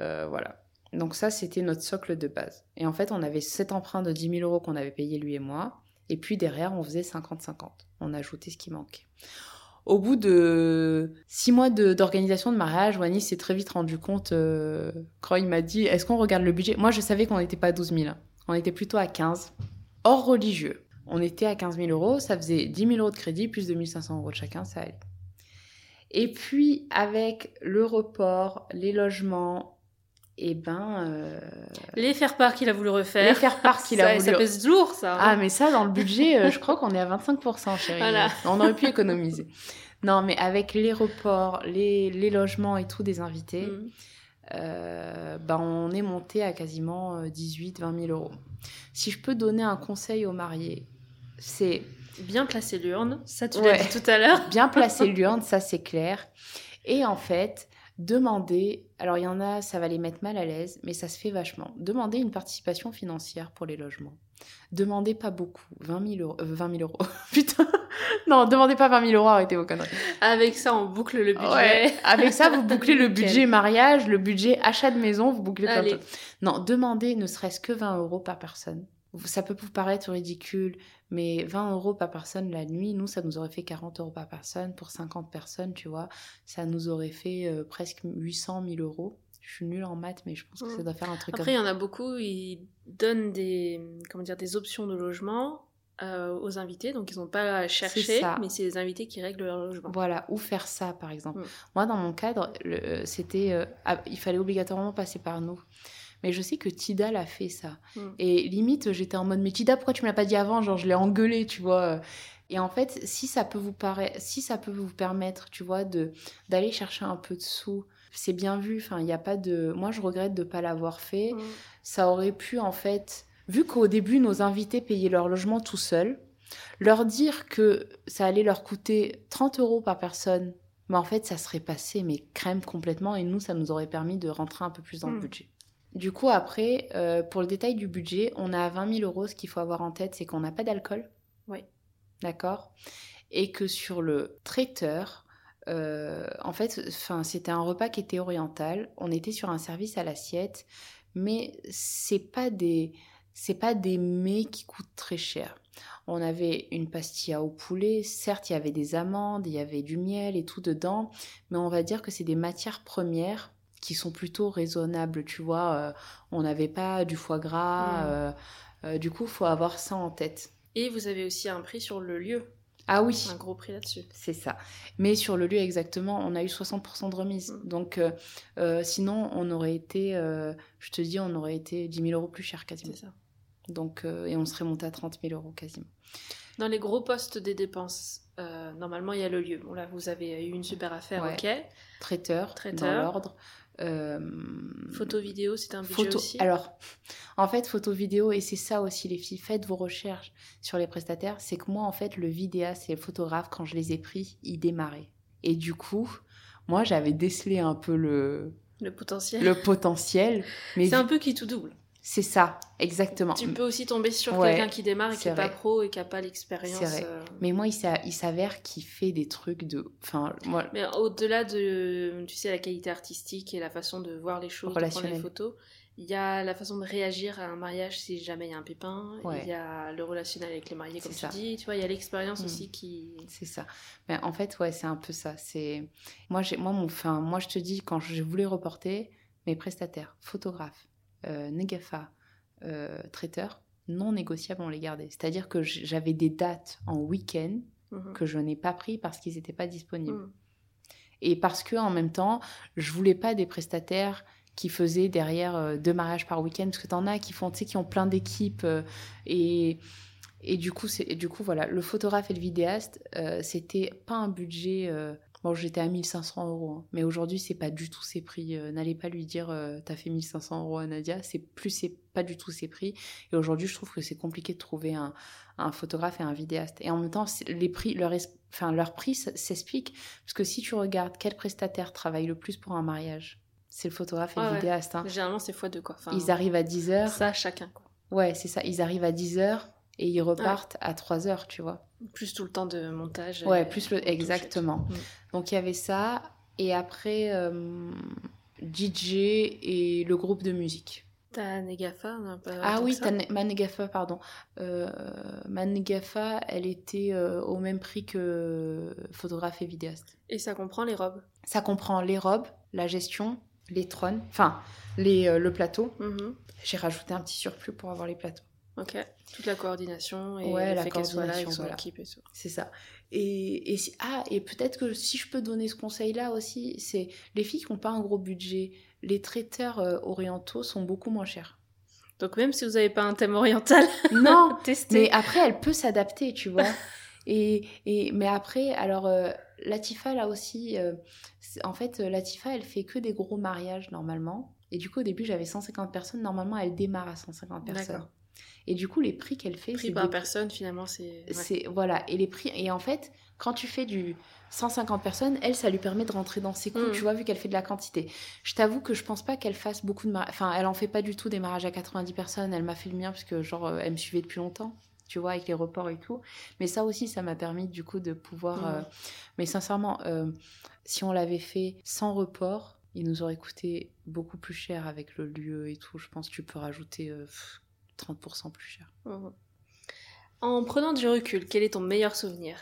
euh, voilà. Donc ça, c'était notre socle de base. Et en fait, on avait cet emprunt de 10 000 euros qu'on avait payé lui et moi. Et puis derrière, on faisait 50-50. On ajoutait ce qui manquait. Au bout de six mois d'organisation de, mariage, Wani s'est très vite rendu compte, euh, il m'a dit, est-ce qu'on regarde le budget? Moi, je savais qu'on n'était pas à 12 000. hein. On était plutôt à 15. Hors religieux. On était à 15 000 euros, ça faisait 10 000 euros de crédit, plus 2 500 euros de chacun, ça allait. Et puis, avec le report, les logements, et ben... euh, Les faire part qu'il a voulu refaire. les faire part qu'il a ça, voulu... ça pèse lourd, ça. hein. Ah, mais ça, dans le budget, euh, je crois qu'on est à 25%, chérie. Voilà. On aurait pu économiser. Non, mais avec les reports, les, les logements et tout des invités, Hmm. Euh, ben on est monté à quasiment 18-20 000 euros. Si je peux donner un conseil aux mariés, c'est Bien placer l'urne, ça tu Ouais. l'as dit tout à l'heure. bien placer l'urne, ça c'est clair. Et en fait, demandez, alors il y en a, ça va les mettre mal à l'aise, mais ça se fait vachement. Demandez une participation financière pour les logements. Demandez pas beaucoup, 20 000 euros. euh, 20 000 euros. Putain. Non, demandez pas 20 000 euros, arrêtez vos conneries. Avec ça, on boucle le budget. Ouais. Avec ça, vous bouclez le budget mariage, le budget achat de maison, vous bouclez plein de. Non, demandez ne serait-ce que 20 euros par personne. Ça peut vous paraître ridicule, mais 20 euros par personne la nuit, nous, ça nous aurait fait 40 euros par personne. Pour 50 personnes, tu vois, ça nous aurait fait euh, presque 800 000 euros. Je suis nulle en maths, mais je pense que ça Mm. doit faire un truc Après, il y en a beaucoup, ils donnent des, comment dire, des options de logement euh, aux invités. Donc, ils n'ont pas à chercher, mais c'est les invités qui règlent leur logement. Voilà, ou faire ça, par exemple. Mm. Moi, dans mon cadre, c'était, euh, ah, il fallait obligatoirement passer par nous. Mais je sais que Tida l'a fait ça. Mm. Et limite, j'étais en mode, mais Tida, pourquoi tu me l'as pas dit avant? Genre, je l'ai engueulé, tu vois. Et en fait, si ça peut vous paraître, si ça peut vous permettre, tu vois, de d'aller chercher un peu de sous, c'est bien vu. Enfin, il n'y a pas de. Moi, je regrette de pas l'avoir fait. Mm. Ça aurait pu, en fait, vu qu'au début, nos invités payaient leur logement tout seuls, leur dire que ça allait leur coûter 30 euros par personne, mais en fait, ça serait passé, mais crème complètement, et nous, ça nous aurait permis de rentrer un peu plus dans le Mm. budget. Du coup, après, euh, pour le détail du budget, on a 20 000 euros. Ce qu'il faut avoir en tête, c'est qu'on n'a pas d'alcool. Oui. D'accord? Et que sur le traiteur, euh, en fait, c'était un repas qui était oriental. On était sur un service à l'assiette, mais c'est pas des, c'est pas des mets qui coûtent très cher. On avait une pastilla au poulet. Certes, il y avait des amandes, il y avait du miel et tout dedans, mais on va dire que c'est des matières premières qui sont plutôt raisonnables. Tu vois, Euh, on n'avait pas du foie gras. Mm. euh, euh, du coup, faut avoir ça en tête. Et vous avez aussi un prix sur le lieu, Ah oui. un gros prix là-dessus. C'est ça. Mais sur le lieu exactement, on a eu 60% de remise. Mm. Donc, euh, sinon, on aurait été, euh, je te dis, on aurait été 10 000 euros plus cher quasiment. C'est ça. Donc, euh, et on serait monté à 30 000 euros quasiment. Dans les gros postes des dépenses, normalement, il y a le lieu. Bon, là, vous avez eu une super affaire, Ouais. ok. Traiteur, Traiteur. dans l'ordre. Euh, Photo, vidéo, c'est un budget photo. aussi. Alors, en fait, photo, vidéo, et c'est ça aussi, les filles, faites vos recherches sur les prestataires. C'est que moi, en fait, le vidéaste et le photographe, quand je les ai pris, ils démarraient. Et du coup, moi, j'avais décelé un peu le, Le potentiel. le potentiel. Mais C'est un peu qui tout double. C'est ça, exactement. Tu peux aussi tomber sur Ouais, quelqu'un qui démarre et qui c'est est pas pro et qui a pas l'expérience. C'est vrai. euh. Mais moi, il s'a- il s'avère qu'il fait des trucs de. Enfin, moi. Mais au-delà de, tu sais, la qualité artistique et la façon de voir les choses, de prendre les photos, il y a la façon de réagir à un mariage si jamais il y a un pépin. Ouais. Il y a le relationnel avec les mariés, comme tu dis. Tu vois, il y a l'expérience Mm. aussi qui. C'est ça. Mais en fait, ouais, c'est un peu ça. C'est moi, moi, mon, enfin, moi, je te dis quand je voulais reporter mes prestataires, photographes, Negafa, euh, traiteurs, non négociables, on les gardait. C'est-à-dire que j'avais des dates en week-end Mhm. que je n'ai pas pris parce qu'ils n'étaient pas disponibles. Mm. Et parce que en même temps, je voulais pas des prestataires qui faisaient derrière euh, deux mariages par week-end, parce que t'en as qui font, tu sais, qui ont plein d'équipes. euh, et, et du coup, c'est, du coup, voilà, le photographe et le vidéaste, euh, c'était pas un budget. Bon, j'étais à 1500 euros, hein, mais aujourd'hui, c'est pas du tout ces prix. euh, n'allez pas lui dire, euh, t'as fait 1500 euros à Nadia, c'est plus, c'est pas du tout ces prix. Et aujourd'hui, je trouve que c'est compliqué de trouver un, un photographe et un vidéaste. Et en même temps, les prix, leur, enfin, leur prix s'explique parce que si tu regardes quel prestataire travaille le plus pour un mariage, c'est le photographe et le vidéaste. hein. Généralement, c'est fois deux, quoi. Enfin, Ils arrivent à 10 heures. Ça, chacun, quoi. Ouais, c'est ça. Ils arrivent à 10 heures et ils repartent à 3 heures, tu vois. Plus tout le temps de montage. Ouais, et- plus le... Exactement. Mm. Donc il y avait ça. Et après, euh, DJ et le groupe de musique. T'as Negafa Ah oui, Ne- Manegafa, pardon. Euh, Manegafa, elle était euh, au même prix que photographe et vidéaste. Et ça comprend les robes. Ça comprend les robes, la gestion, les trônes, enfin les, euh, le plateau. Mhm. J'ai rajouté un petit surplus pour avoir les plateaux. Ok. Toute la coordination et Ouais, le la fait qu'elle soit là avec coordination, son voilà. équipe et tout. C'est ça. Et, et si- ah, et peut-être que si je peux donner ce conseil-là aussi, c'est les filles qui n'ont pas un gros budget, les traiteurs euh, orientaux sont beaucoup moins chers. Donc même si vous n'avez pas un thème oriental, Non, testez. mais après, elle peut s'adapter, tu vois. Et, et, mais après, alors, euh, Latifa, là aussi, euh, en fait, euh, Latifa, elle fait que des gros mariages normalement. Et du coup, au début, j'avais 150 personnes. Normalement, elle démarre à 150 personnes. Et du coup, les prix qu'elle fait, Prix par des- personne, finalement, c'est. ouais. voilà et les prix et en fait quand tu fais du 150 personnes elle ça lui permet de rentrer dans ses coûts Mm. tu vois vu qu'elle fait de la quantité je t'avoue que je pense pas qu'elle fasse beaucoup de mariages enfin elle en fait pas du tout des mariages à 90 personnes elle m'a fait le mien parce que genre euh, elle me suivait depuis longtemps tu vois avec les reports et tout mais ça aussi ça m'a permis du coup de pouvoir Mm. euh, mais sincèrement euh, si on l'avait fait sans report il nous aurait coûté beaucoup plus cher avec le lieu et tout je pense que tu peux rajouter euh, 30% plus cher Mhm. En prenant du recul, quel est ton meilleur souvenir?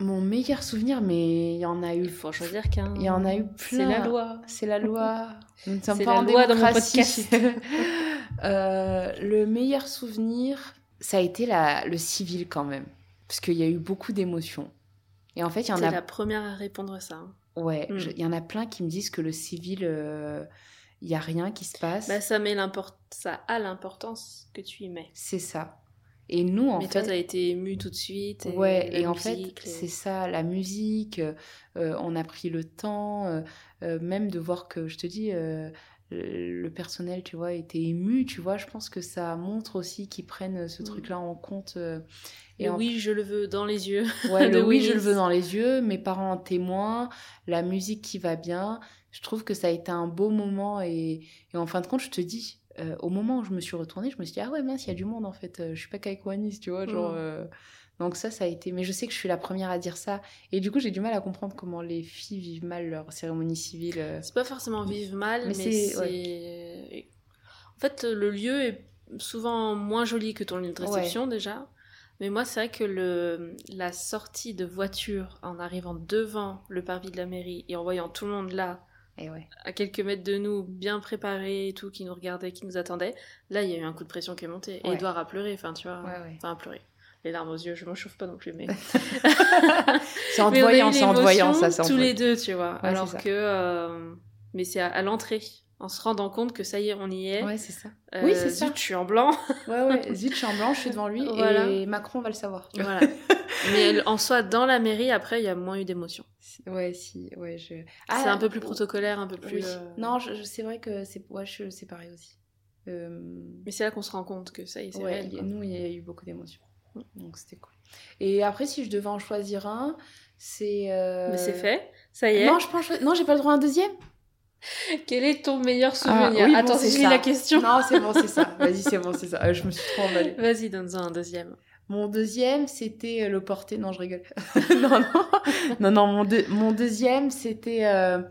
Mon meilleur souvenir mais il y en a eu Il faut en choisir qu'un. Il y en a eu C'est plein. la loi. C'est la loi. Nous ne sommes C'est pas la en loi dans mon démocratie. Euh, le meilleur souvenir, ça a été la, le civil quand même. Parce qu'il y a eu beaucoup d'émotions. Et en fait, il y en T'es a, la première à répondre ça. hein. ouais, Mm. je- il y en a plein qui me disent que le civil, euh, il y a rien qui se passe. Bah, ça, met ça a l'importance que tu y mets. C'est ça. Et nous, en Mais fait, toi, t'as été ému tout de suite. Et Ouais, et en fait, les- c'est ça, la musique, euh, euh, on a pris le temps, euh, euh, même de voir que, je te dis, euh, le personnel, tu vois, était ému, tu vois, je pense que ça montre aussi qu'ils prennent ce Mm. truc-là en compte. euh, Et en- oui, je le veux dans les yeux. Ouais, le oui, je le veux dans les yeux, mes parents en témoin, la musique qui va bien. Je trouve que ça a été un beau moment et, et en fin de compte, je te dis, euh, au moment où je me suis retournée, je me suis dit, ah ouais, mince, il y a du monde en fait, euh, je suis pas qu'avec Wanis, tu vois, genre. Mm. euh, Donc ça, ça a été. Mais je sais que je suis la première à dire ça. Et du coup, j'ai du mal à comprendre comment les filles vivent mal leur cérémonie civile. C'est pas forcément vivre mal, mais, Mais c'est- c'est. En fait, le lieu est souvent moins joli que ton lieu de réception déjà. Mais moi, c'est vrai que le... la sortie de voiture en arrivant devant le parvis de la mairie et en voyant tout le monde là, Et ouais. à quelques mètres de nous, bien préparé et tout, qui nous regardait, qui nous attendait, là, il y a eu un coup de pression qui est monté. Et. Edouard a pleuré, enfin, tu vois. Ouais. Enfin, a pleuré. Les larmes aux yeux, je m'en chauffe pas non plus, mais. C'est en te voyant, c'est en voyant, ça. c'est Tous les deux, tu vois. Alors que. euh, Mais c'est à, à l'entrée, en se rendant compte que ça y est, on y est. Ouais, c'est ça. Euh, Oui, c'est ça. zut, je suis en blanc. Ouais, ouais. Zut, je suis en blanc, je suis devant lui. Voilà. Et Macron va le savoir. voilà. Mais en soi, dans la mairie, après, il y a moins eu d'émotion. Ouais, si, ouais, je. c'est Ah, un peu plus protocolaire, un peu plus. Oui. euh, Non, je, je- c'est vrai que c'est ouais, je- c'est pareil aussi. Euh, Mais c'est là qu'on se rend compte que ça y est, c'est ouais, réel. nous, il y a eu beaucoup d'émotions. Donc c'était cool. Et après, si je devais en choisir un, c'est. euh, Mais c'est fait, ça y est. Non, je pense. Non, j'ai pas le droit à un deuxième? Quel est ton meilleur Ah, souvenir oui, bon, Attends, c'est la question. Non, c'est bon, c'est ça. Vas-y, c'est bon, c'est ça. Euh, je me suis trop emballée. Vas-y, donne-en un deuxième. Mon deuxième, c'était euh, le porté. Non, je rigole. non, non, non, non. Mon, deux- mon deuxième, c'était euh,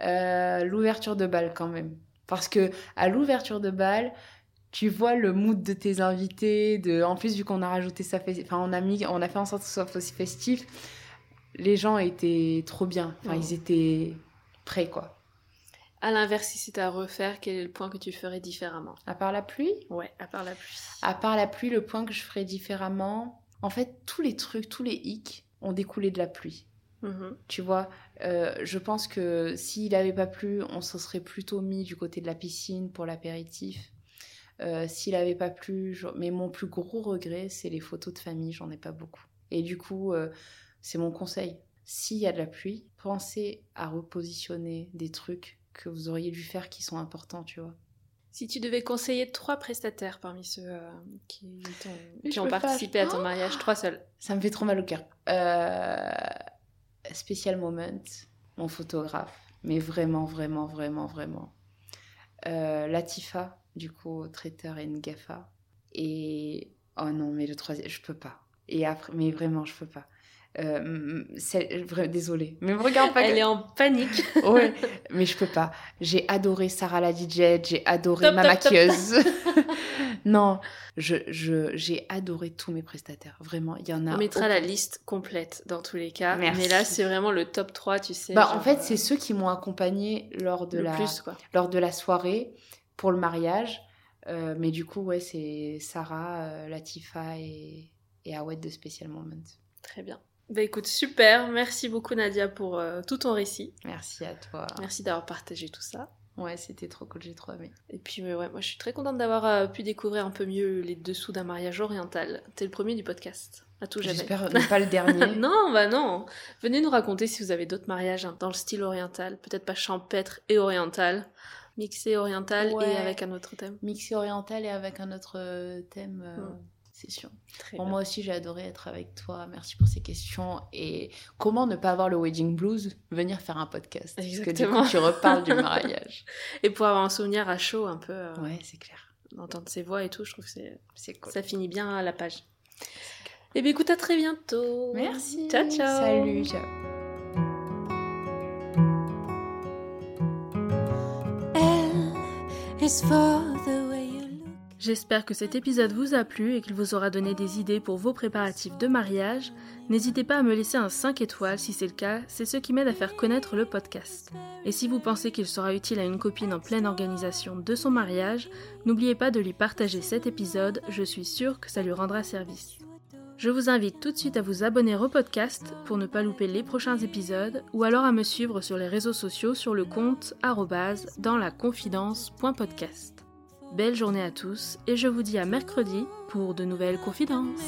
euh, l'ouverture de bal quand même. Parce que à l'ouverture de bal, tu vois le mood de tes invités. De... En plus, vu qu'on a rajouté ça, fait... enfin, on a mis, on a fait en sorte que ce soit aussi festif. Les gens étaient trop bien. Enfin, Oh. ils étaient prêts, quoi. À l'inverse, si c'était à refaire, quel est le point que tu ferais différemment? À part la pluie, Ouais, à part la pluie. À part la pluie, le point que je ferais différemment, en fait, tous les trucs, tous les hicks ont découlé de la pluie. Mhm. Tu vois, euh, je pense que s'il n'avait pas plu, on se serait plutôt mis du côté de la piscine pour l'apéritif. Euh, s'il n'avait pas plu, je- mais mon plus gros regret, c'est les photos de famille, j'en ai pas beaucoup. Et du coup, euh, c'est mon conseil. S'il y a de la pluie, pensez à repositionner des trucs que vous auriez dû faire qui sont importants, tu vois. Si tu devais conseiller trois prestataires parmi ceux euh, qui, ont pas, participé à ton Oh mariage, trois seuls. Ça me fait trop mal au cœur. Euh, Special Moment, mon photographe. Mais vraiment, vraiment, vraiment, vraiment. Euh, Latifa, du coup, traiteur et Ngafa. Et. Oh non, mais le troisième, je peux pas. Et après, mais vraiment, je peux pas. Euh, désolée. Mais me regarde pas. Elle que- est en panique. Ouais, mais je peux pas. J'ai adoré Sarah la DJ, j'ai adoré Top, ma top, top. maquilleuse. non, je, j'ai adoré tous mes prestataires. Vraiment, il y en a. On mettra la liste complète dans tous les cas. Merci. Mais là, c'est vraiment le top 3, tu sais. Bah, genre, en fait, euh, c'est ceux qui m'ont accompagnée lors de le la plus, lors de la soirée pour le mariage. Euh, mais du coup, ouais, c'est Sarah, euh, Latifa et, et Awed de Special Moment. Très bien. Bah écoute, super. Merci beaucoup, Nadia, pour euh, tout ton récit. Merci à toi. Merci d'avoir partagé tout ça. Ouais, c'était trop cool, j'ai trop aimé. Et puis, mais ouais, moi, je suis très contente d'avoir euh, pu découvrir un peu mieux les dessous d'un mariage oriental. T'es le premier du podcast. À tout jamais. J'espère ne pas le dernier. non, bah non. Venez nous raconter si vous avez d'autres mariages hein, dans le style oriental, peut-être pas champêtre et oriental. Mixé oriental Ouais. et avec un autre thème. Mixé oriental et avec un autre euh, thème euh, Mm. Bon, moi aussi, j'ai adoré être avec toi. Merci pour ces questions. Et comment ne pas avoir le wedding blues Venir faire un podcast? Parce que du Exactement. coup, tu reparles du mariage. Et pour avoir un souvenir à chaud un peu, euh, Ouais, c'est clair. d'entendre ses voix et tout, je trouve que c'est C'est cool. ça finit bien à la page. Et bien écoute, à très bientôt. Merci. Ciao, ciao. Salut. Ciao. Is for J'espère que cet épisode vous a plu et qu'il vous aura donné des idées pour vos préparatifs de mariage. N'hésitez pas à me laisser un 5 étoiles si c'est le cas, c'est ce qui m'aide à faire connaître le podcast. Et si vous pensez qu'il sera utile à une copine en pleine organisation de son mariage, n'oubliez pas de lui partager cet épisode, je suis sûre que ça lui rendra service. Je vous invite tout de suite à vous abonner au podcast pour ne pas louper les prochains épisodes ou alors à me suivre sur les réseaux sociaux sur le compte dans la confidence.podcast. Belle journée à tous et je vous dis à mercredi pour de nouvelles confidences.